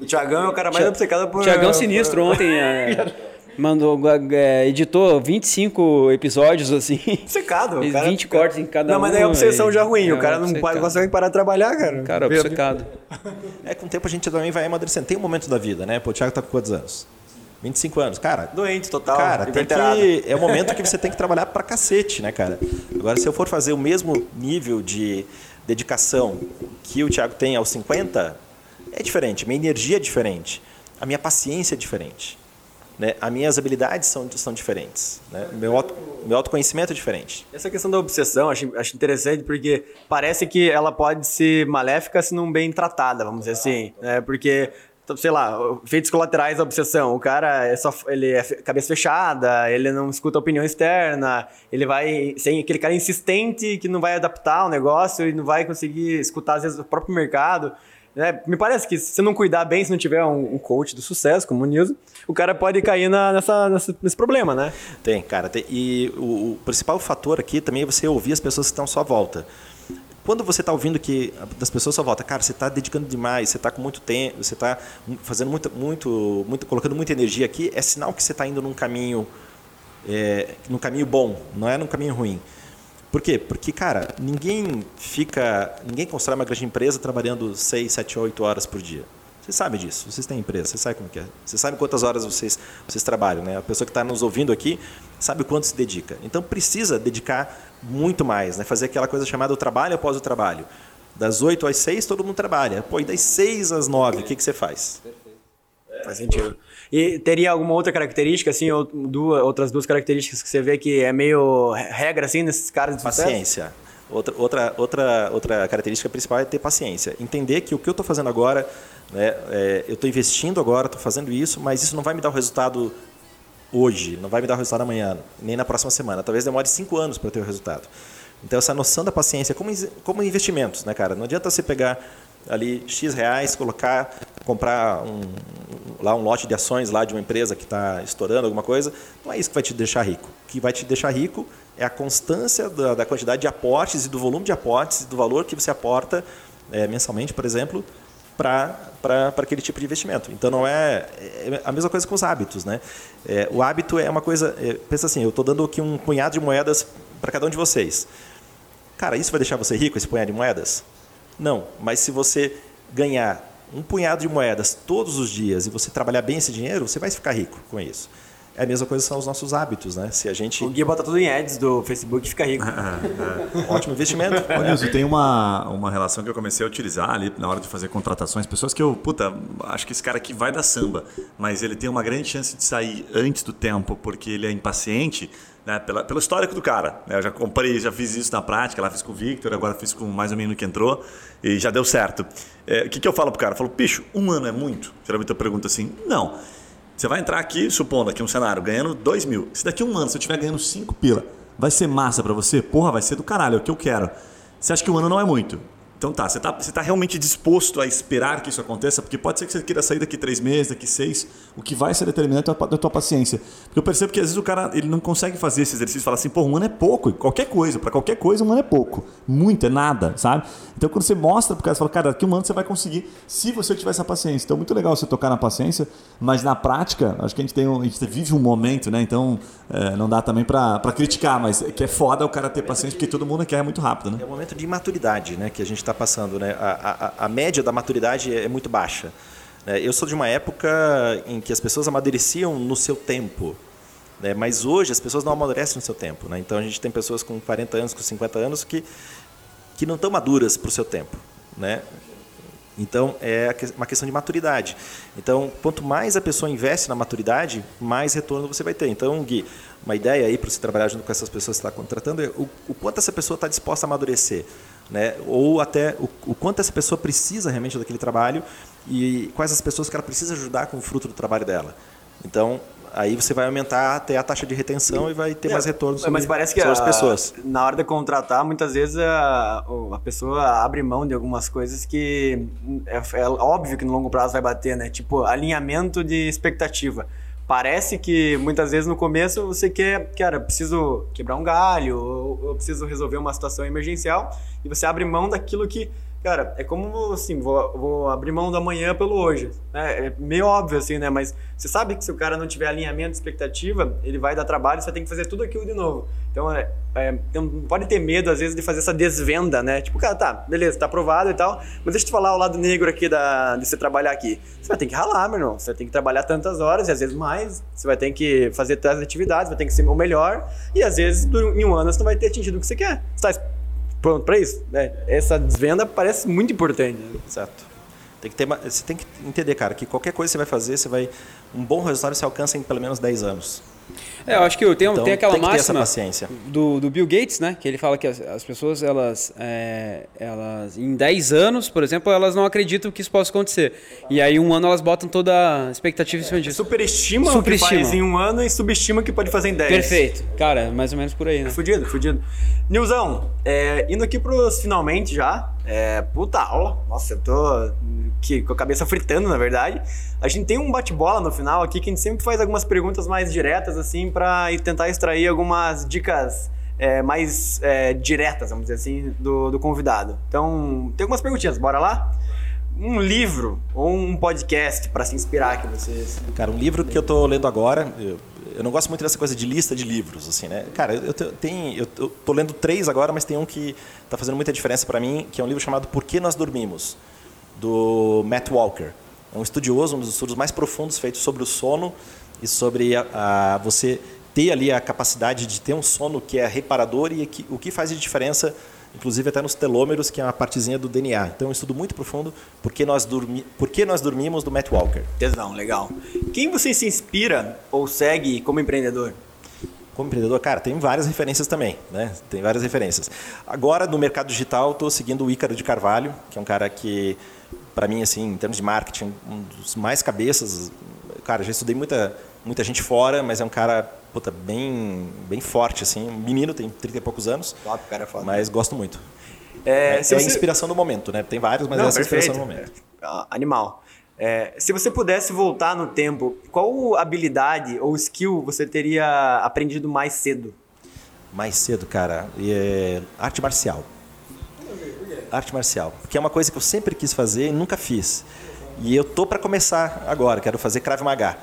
O Tiagão é o cara mais obcecado por. Tiagão Sinistro ontem. É, mandou, é, editou 25 episódios, assim. Obcecado, cara. 20 cortes em cada não, um. Não, mas é obsessão já ruim. É, o cara não pode, consegue parar de trabalhar, cara. Cara, obcecado. É, com o tempo a gente também vai amadurecendo. Tem um momento da vida, né? Pô, o Thiago tá com quantos anos? 25 anos. Cara, doente total. Cara, tem que, é o momento que você tem que trabalhar pra cacete, né, cara? Agora, se eu for fazer o mesmo nível de dedicação que o Thiago tem aos 50, é diferente. Minha energia é diferente. A minha paciência é diferente. né? As minhas habilidades são, são diferentes, né? Meu, auto, meu autoconhecimento é diferente. Essa questão da obsessão, acho, acho interessante porque parece que ela pode ser maléfica se não bem tratada, vamos dizer assim, né? Porque sei lá, feitos colaterais da obsessão. O cara é só ele é cabeça fechada, ele não escuta opinião externa, ele vai sem aquele cara insistente que não vai adaptar o negócio e não vai conseguir escutar às vezes o próprio mercado. É, me parece que se não cuidar bem, se não tiver um, um coach do sucesso, como o Nilson, o cara pode cair na, nessa, nessa, nesse problema, né? Tem, cara. Tem, e o, o, principal fator aqui também é você ouvir as pessoas que estão à sua volta. Quando você está ouvindo que das pessoas sua volta, cara, você está dedicando demais, você está com muito tempo, você está fazendo muito, muito, muito, colocando muita energia aqui, é sinal que você está indo num caminho, é, num caminho bom, não é num caminho ruim. Por quê? Porque, cara, ninguém fica. Ninguém constrói uma grande empresa trabalhando 6, 7, 8 horas por dia. Vocês sabem disso, vocês têm empresa, vocês sabem como é. Vocês sabem quantas horas vocês, vocês trabalham, né? A pessoa que está nos ouvindo aqui sabe o quanto se dedica. Então precisa dedicar muito mais, né? Fazer aquela coisa chamada o trabalho após o trabalho. Das 8 às 6 todo mundo trabalha. Pô, e das 6 às 9, o que, que você faz? Faz sentido. E teria alguma outra característica, assim, ou duas, outras duas características que você vê que é meio regra, assim, nesses caras de Paciência. Outra, outra, outra, outra característica principal é ter paciência. Entender que o que eu estou fazendo agora, né, é, eu estou investindo agora, estou fazendo isso, mas isso não vai me dar o resultado hoje, não vai me dar o resultado amanhã, nem na próxima semana. Talvez demore cinco anos para ter o resultado. Então, essa noção da paciência, como, como investimentos, né, cara? Não adianta você pegar ali X reais, colocar, comprar um, lá um lote de ações lá de uma empresa que está estourando alguma coisa, não é isso que vai te deixar rico. O que vai te deixar rico é a constância da, da quantidade de aportes e do volume de aportes e do valor que você aporta é, mensalmente, por exemplo, para aquele tipo de investimento. Então não é, é, a mesma coisa com os hábitos, né? É, o hábito é uma coisa, é, pensa assim, eu estou dando aqui um punhado de moedas para cada um de vocês. Cara, isso vai deixar você rico esse punhado de moedas? Não, mas se você ganhar um punhado de moedas todos os dias e você trabalhar bem esse dinheiro, você vai ficar rico com isso. É a mesma coisa são os nossos hábitos, né? Se a gente. O Gui bota tudo em ads do Facebook e fica rico. Ótimo investimento. Ô, Nilson, tem uma, uma relação que eu comecei a utilizar ali na hora de fazer contratações. Pessoas que eu, puta, acho que esse cara aqui vai dar samba, mas ele tem uma grande chance de sair antes do tempo porque ele é impaciente né, pela, pelo histórico do cara. Né? Eu já comprei, já fiz isso na prática, lá fiz com o Victor, agora fiz com mais ou menos que entrou e já deu certo. É, o que, que eu falo pro cara? Eu falo, bicho, um ano é muito? Geralmente eu pergunto assim, não. Você vai entrar aqui, supondo aqui um cenário, ganhando 2 mil. Se daqui a um ano você estiver ganhando 5 pila, vai ser massa para você? Porra, vai ser do caralho, é o que eu quero. Você acha que um ano não é muito? Então tá, você está você tá realmente disposto a esperar que isso aconteça? Porque pode ser que você queira sair daqui três meses, daqui seis. O que vai ser determinante é a tua paciência. Porque eu percebo que às vezes o cara ele não consegue fazer esse exercício fala assim, pô, um ano é pouco. Qualquer coisa, para qualquer coisa, um ano é pouco. Muito, é nada, sabe? Então quando você mostra pro cara, você fala, cara, daqui um ano você vai conseguir, se você tiver essa paciência. Então é muito legal você tocar na paciência, mas na prática, acho que a gente, tem um, a gente vive um momento, né? Então é, não dá também para criticar, mas que é foda o cara ter paciência, porque todo mundo quer muito rápido, né? É um momento de imaturidade, né? Que a gente está está passando. Né? A, a, a, média da maturidade é muito baixa. Né? Eu sou de uma época em que as pessoas amadureciam no seu tempo. Né? Mas hoje as pessoas não amadurecem no seu tempo. Né? Então a gente tem pessoas com 40 anos, com 50 anos que, que não estão maduras para o seu tempo. Né? Então, é uma questão de maturidade. Então, quanto mais a pessoa investe na maturidade, mais retorno você vai ter. Então, Gui, uma ideia aí para você trabalhar junto com essas pessoas que está contratando é o, o quanto essa pessoa está disposta a amadurecer né? ou até o, o, quanto essa pessoa precisa realmente daquele trabalho e quais as pessoas que ela precisa ajudar com o fruto do trabalho dela. Então, aí você vai aumentar até a taxa de retenção e vai ter é, mais retorno sobre, mas parece que as pessoas. Na hora de contratar, muitas vezes a, a pessoa abre mão de algumas coisas que é, é óbvio que no longo prazo vai bater, né? Tipo, alinhamento de expectativa parece que muitas vezes no começo você quer, cara, preciso quebrar um galho, ou eu preciso resolver uma situação emergencial, e você abre mão daquilo que Cara, é como assim, vou, vou abrir mão da manhã pelo hoje. Né? É meio óbvio assim, né? Mas você sabe que se o cara não tiver alinhamento de expectativa, ele vai dar trabalho e você tem que fazer tudo aquilo de novo. Então, é, é, não pode ter medo, às vezes, de fazer essa desvenda, né? Tipo, cara, tá, beleza, tá aprovado e tal, mas deixa eu te falar o lado negro aqui da, de você trabalhar aqui. Você vai ter que ralar, meu irmão. Você vai ter que trabalhar tantas horas e às vezes mais. Você vai ter que fazer tantas atividades, vai ter que ser o melhor. E às vezes, em um ano, você não vai ter atingido o que você quer. Você tá pronto para isso. Né? Essa desvenda parece muito importante. Exato. Tem que ter, você tem que entender, cara, que qualquer coisa que você vai fazer, você vai um bom resultado se alcança em pelo menos 10 anos. É, eu acho que eu tenho, Então, tem aquela tem máxima paciência. Do, do Bill Gates, né? Que ele fala que as, as pessoas, elas, é, elas, em 10 anos, por exemplo, elas não acreditam que isso possa acontecer. E aí, um ano, elas botam toda a expectativa em cima disso. Superestima, o que Superestima. faz em um ano e subestima o que pode fazer em 10. Perfeito. Cara, mais ou menos por aí, né? Fudido, fudido. Nilzão, é, indo aqui pros finalmente já. É, puta aula. Nossa, eu tô com a cabeça fritando, na verdade. A gente tem um bate-bola no final aqui que a gente sempre faz algumas perguntas mais diretas, assim, ir tentar extrair algumas dicas é, mais é, diretas, vamos dizer assim, do, do convidado. Então, tem algumas perguntinhas, bora lá? Um livro ou um podcast pra se inspirar que vocês. Cara, um livro que eu tô lendo agora, eu, eu não gosto muito dessa coisa de lista de livros, assim, né? Cara, eu, te- tem, eu, tô lendo três agora, mas tem um que tá fazendo muita diferença para mim, que é um livro chamado Por que Nós Dormimos, do Matt Walker. É um estudioso, um dos estudos mais profundos feitos sobre o sono e sobre a, a- você ter ali a capacidade de ter um sono que é reparador e que, o que faz de diferença, inclusive até nos telômeros, que é uma partezinha do DNA. Então, um estudo muito profundo, Por que Nós, dormi, Por que nós Dormimos, do Matt Walker. Tesão, legal. Quem você se inspira ou segue como empreendedor? Como empreendedor, cara, tem várias referências também, né? Tem várias referências. Agora, no mercado digital, estou seguindo o Ícaro de Carvalho, que é um cara que, para mim, assim, em termos de marketing, um dos mais cabeças. Cara, já estudei muita, muita gente fora, mas é um cara, puta, bem, bem forte, assim. Um menino, tem 30 e poucos anos, Top, cara, é foda. mas gosto muito. É, É, se é a você- inspiração do momento, né? Tem vários, mas Não, essa é a inspiração do momento. Ah, Animal. É, se você pudesse voltar no tempo, qual habilidade ou skill você teria aprendido mais cedo? Mais cedo, cara, é arte marcial. Arte marcial. Porque é uma coisa que eu sempre quis fazer e nunca fiz. E eu tô para começar agora, quero fazer Krav Maga.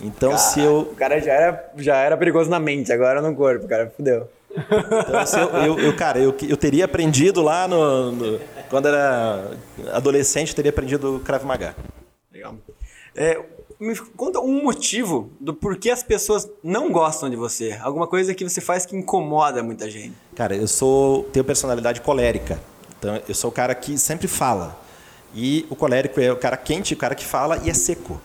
Então, se eu, O cara já era, já era perigoso na mente, agora no corpo, cara. Fudeu. então, se eu, eu, eu, cara, eu, eu teria aprendido lá no, no- quando era adolescente, eu teria aprendido Krav Maga. Legal. É, me conta um motivo do porquê as pessoas não gostam de você. Alguma coisa que você faz que incomoda muita gente. Cara, eu sou tenho personalidade colérica. Então, eu sou o cara que sempre fala. E o colérico é o cara quente, o cara que fala e é seco.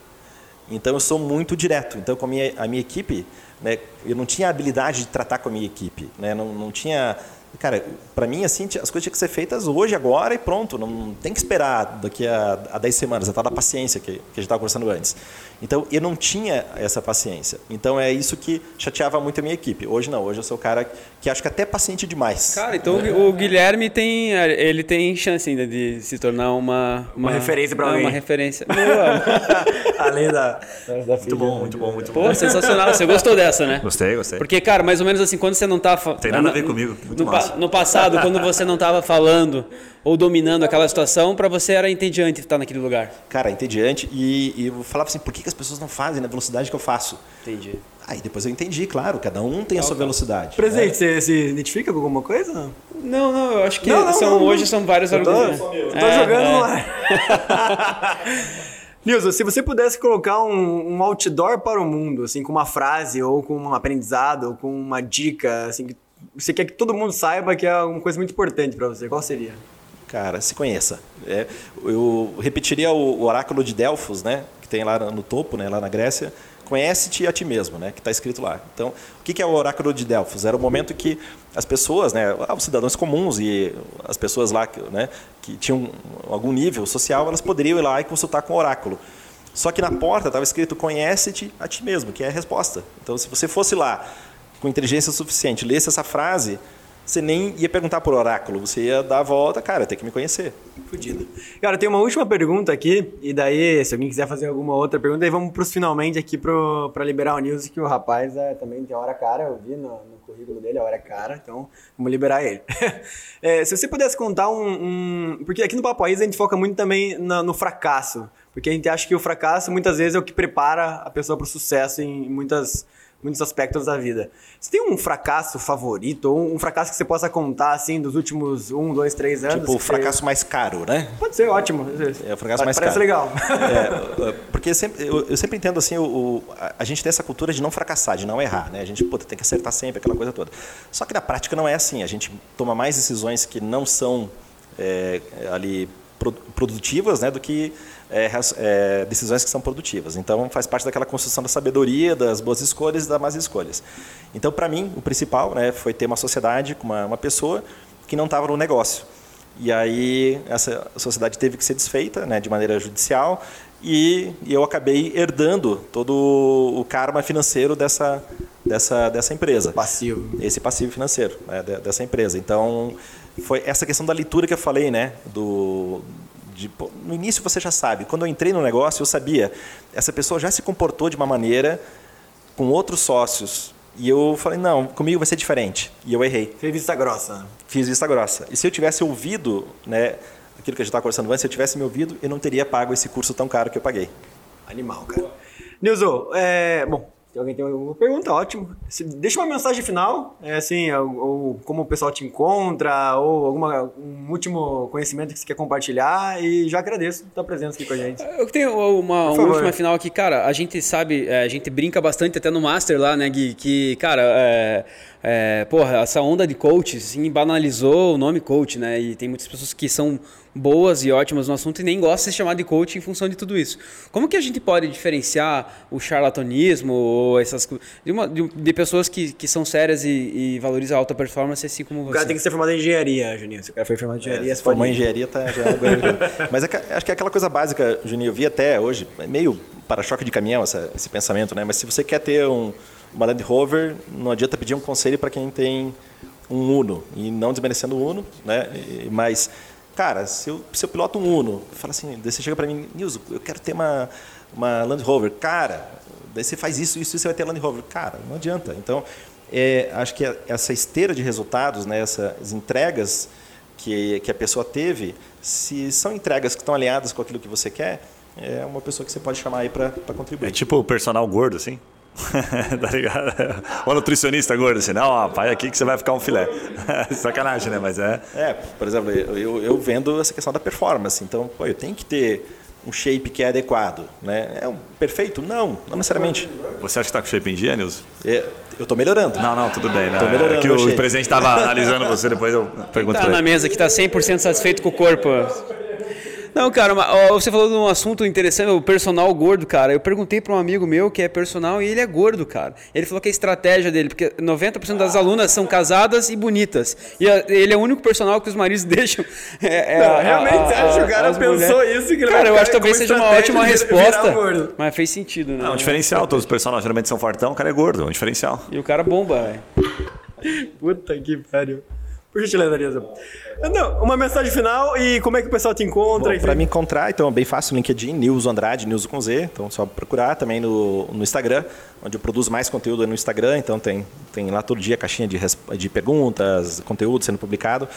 Então eu sou muito direto. Então com a minha, a minha equipe, né, eu não tinha habilidade de tratar com a minha equipe, né, não, não tinha, cara, para mim assim as coisas tinham que ser feitas hoje, agora e pronto. Não tem que esperar daqui a, a 10 semanas. É tal da paciência que, que a gente estava conversando antes. Então eu não tinha essa paciência. Então é isso que chateava muito a minha equipe. Hoje não. Hoje eu sou o cara que acho que até é paciente demais. Cara, então o Guilherme tem, ele tem chance ainda de se tornar uma... Uma referência pra é, alguém. Uma referência. Além da, da Muito bom, muito bom, muito bom. Pô, sensacional. Você gostou dessa, né? Gostei, gostei. Porque, cara, mais ou menos assim, quando você não tá... Tem nada a ver comigo, muito No, massa. no passado, quando você não tava falando ou dominando aquela situação, pra você era entediante estar naquele lugar. Cara, entediante. E, e eu falava assim, por que, que as pessoas não fazem na velocidade que eu faço? Entendi. Aí depois eu entendi, claro, cada um tem a sua velocidade. Presente, você se identifica com alguma coisa? Não, Não, eu acho que Não, não, são, não, não. hoje são vários Eu tô, argumentos. eu tô É, jogando é. ar. Nilson, se você pudesse colocar um, um outdoor para o mundo, assim, com uma frase, ou com um aprendizado, ou com uma dica, assim, que você quer que todo mundo saiba que é uma coisa muito importante para você, qual seria? Cara, se conheça. É, eu repetiria o, oráculo de Delfos, né, que tem lá no topo, né, lá na Grécia. Conhece-te a ti mesmo, né, que está escrito lá. Então, o que que é o oráculo de Delfos? Era o momento que as pessoas, né, os cidadãos comuns e as pessoas lá, né, que tinham algum nível social, elas poderiam ir lá e consultar com o oráculo. Só que na porta estava escrito conhece-te a ti mesmo, que é a resposta. Então, se você fosse lá com inteligência suficiente, lesse essa frase, você nem ia perguntar por oráculo, você ia dar a volta, cara, tem que me conhecer. Fudido. Cara, tem uma última pergunta aqui, e daí, se alguém quiser fazer alguma outra pergunta, aí vamos pros finalmente aqui pro, pra liberar o news, que o rapaz é, também tem hora cara, eu vi no, no currículo dele, a hora cara, então vamos liberar ele. É, se você pudesse contar um, um- Porque aqui no Papo Raiz a gente foca muito também na- no fracasso, porque a gente acha que o fracasso muitas vezes é o que prepara a pessoa pro sucesso em muitas muitos aspectos da vida. Você tem um fracasso favorito, ou um fracasso que você possa contar, assim, dos últimos um, dois, três anos? Tipo, o que você- fracasso mais caro, né? Pode ser, ótimo. É o fracasso mais Parece caro. legal. É, porque sempre, eu, eu sempre entendo assim, o, o- a, gente tem essa cultura de não fracassar, de não errar, né? A gente puta, tem que acertar sempre, aquela coisa toda. Só que na prática não é assim. A gente toma mais decisões que não são é, ali pro- produtivas, né, do que é, é, decisões que são produtivas. Então, faz parte daquela construção da sabedoria, das boas escolhas e das más escolhas. Então, para mim, o principal né, foi ter uma sociedade com uma, uma pessoa que não estava no negócio. E aí essa sociedade teve que ser desfeita né, de maneira judicial e, e eu acabei herdando todo o karma financeiro dessa, dessa, dessa empresa. Passivo. Esse passivo financeiro né, de- dessa empresa. Então, foi essa questão da leitura que eu falei, né? Do, de, no início você já sabe. Quando eu entrei no negócio, eu sabia. Essa pessoa já se comportou de uma maneira com outros sócios. E eu falei, não, comigo vai ser diferente. E eu errei Fez vista grossa. fiz vista grossa. E se eu tivesse ouvido, né, aquilo que a gente estava conversando antes, se eu tivesse me ouvido, eu não teria pago esse curso tão caro que eu paguei. Animal, cara. Nilson, é, bom, se alguém tem alguma pergunta, ótimo. Se- deixa uma mensagem final, é assim, ou, ou como o pessoal te encontra, ou alguma, um último conhecimento que você quer compartilhar, e já agradeço a tua presença aqui com a gente. Eu tenho uma, uma última final aqui, cara. A gente sabe, é, a gente brinca bastante até no Master lá, né, Gui? Que, cara, é, é, porra, essa onda de coach, assim, banalizou o nome coach, né? E tem muitas pessoas que são boas e ótimas no assunto e nem gostam de se chamar de coach em função de tudo isso. Como que a gente pode diferenciar o charlatanismo ou essas de, uma- de, de pessoas que, que são sérias e, e valorizam a alta performance, assim como O você? cara tem que ser formado em engenharia, Juninho. Se o cara foi formado em engenharia, Se você formou em engenharia, tá, já é. Mas é que- acho que é aquela coisa básica, Juninho, eu vi até hoje, é meio para-choque de caminhão essa- esse pensamento, né? Mas se você quer ter um, uma Land Rover, não adianta pedir um conselho para quem tem um Uno. E não desmerecendo o Uno, né? E- Mas, cara, se eu, se eu piloto um Uno, fala assim, você chega para mim, Nilson, eu quero ter uma, uma Land Rover. Cara, daí você faz isso, isso, e você vai ter Land Rover. Cara, não adianta. Então, é, acho que essa esteira de resultados, né, essas entregas que, que a pessoa teve, se são entregas que estão alinhadas com aquilo que você quer, é uma pessoa que você pode chamar aí para contribuir. É tipo o personal gordo, assim? tá ligado? Ou nutricionista gordo, assim, não, ó, vai aqui que você vai ficar um filé. Sacanagem, né? Mas é. É, por exemplo, eu, eu- vendo essa questão da performance. Então, pô, eu tenho que ter um shape que é adequado. Né? É um perfeito? Não, não necessariamente. Você acha que tá com shape em dia, Nilson? É, eu estou melhorando. Não, não, tudo bem. Né? Tô melhorando é que o shape. presidente estava analisando você, depois eu pergunto Tá na mesa que tá 100% satisfeito com o corpo. Não, cara, mas, ó, você falou de um assunto interessante, o personal gordo, cara. Eu perguntei para um amigo meu que é personal e ele é gordo, cara. Ele falou que a estratégia dele, porque 90% das alunas são casadas e bonitas. E a- ele é o único personal que os maridos deixam. É, é Não, a- realmente, a- você acha que o cara pensou mulheres. isso, que Cara, eu acho que talvez seja uma ótima resposta. gordo. Mas fez sentido, né? É um diferencial, todos os personagens geralmente são fortão, o cara é gordo, é um diferencial. E o cara bomba, velho. Puta que pariu. Por gentileza, Nilson. Não, uma mensagem final e como é que o pessoal te encontra? Para me encontrar, então é bem fácil, LinkedIn, Nilson Andrade, Nilson com Z, então é só procurar também no, no Instagram, onde eu produzo mais conteúdo é no Instagram, então tem, tem lá todo dia caixinha de, de perguntas, conteúdo sendo publicado.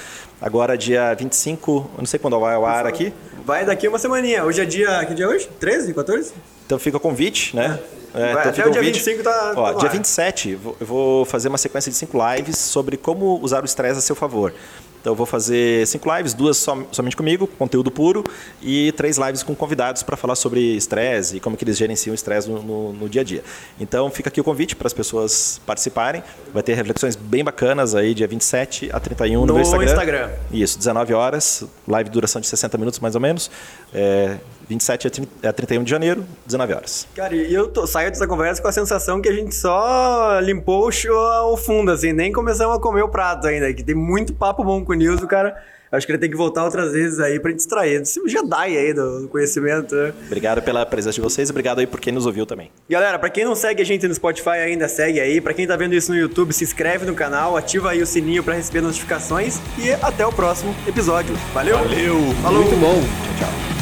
Agora, dia 25, eu não sei quando vai ao ar aqui, Vai daqui uma semaninha. Hoje é dia. Que dia é hoje? 13, 14? então fica o convite, né? Então até o dia convite. 25 tá- tá Ó, no dia ar. 27, vou- eu vou fazer uma sequência de cinco lives sobre como usar o estresse a seu favor. Então eu vou fazer cinco lives, duas som- somente comigo, conteúdo puro, e três lives com convidados para falar sobre estresse e como que eles gerenciam o estresse no, no- no dia a dia. Então fica aqui o convite para as pessoas participarem. Vai ter reflexões bem bacanas aí, dia 27 a 31 no, No meu Instagram. Instagram. Isso, 19 horas, live duração de 60 minutos mais ou menos. É, 27 a 30 a 31 de janeiro, 19 horas. Cara, e eu tô- saio dessa conversa com a sensação que a gente só limpou o, o fundo, assim, nem começamos a comer o prato ainda, que tem muito papo bom com o Nilson, cara. Acho que ele tem que voltar outras vezes aí pra gente distrair. Esse Jedi aí do, do conhecimento, né? Obrigado pela presença de vocês e obrigado aí por quem nos ouviu também. Galera, pra quem não segue a gente no Spotify ainda, segue aí. Pra quem tá vendo isso no YouTube, se inscreve no canal, ativa aí o sininho pra receber notificações e até o próximo episódio. Valeu! Valeu! Falou! Muito bom. Tchau, tchau.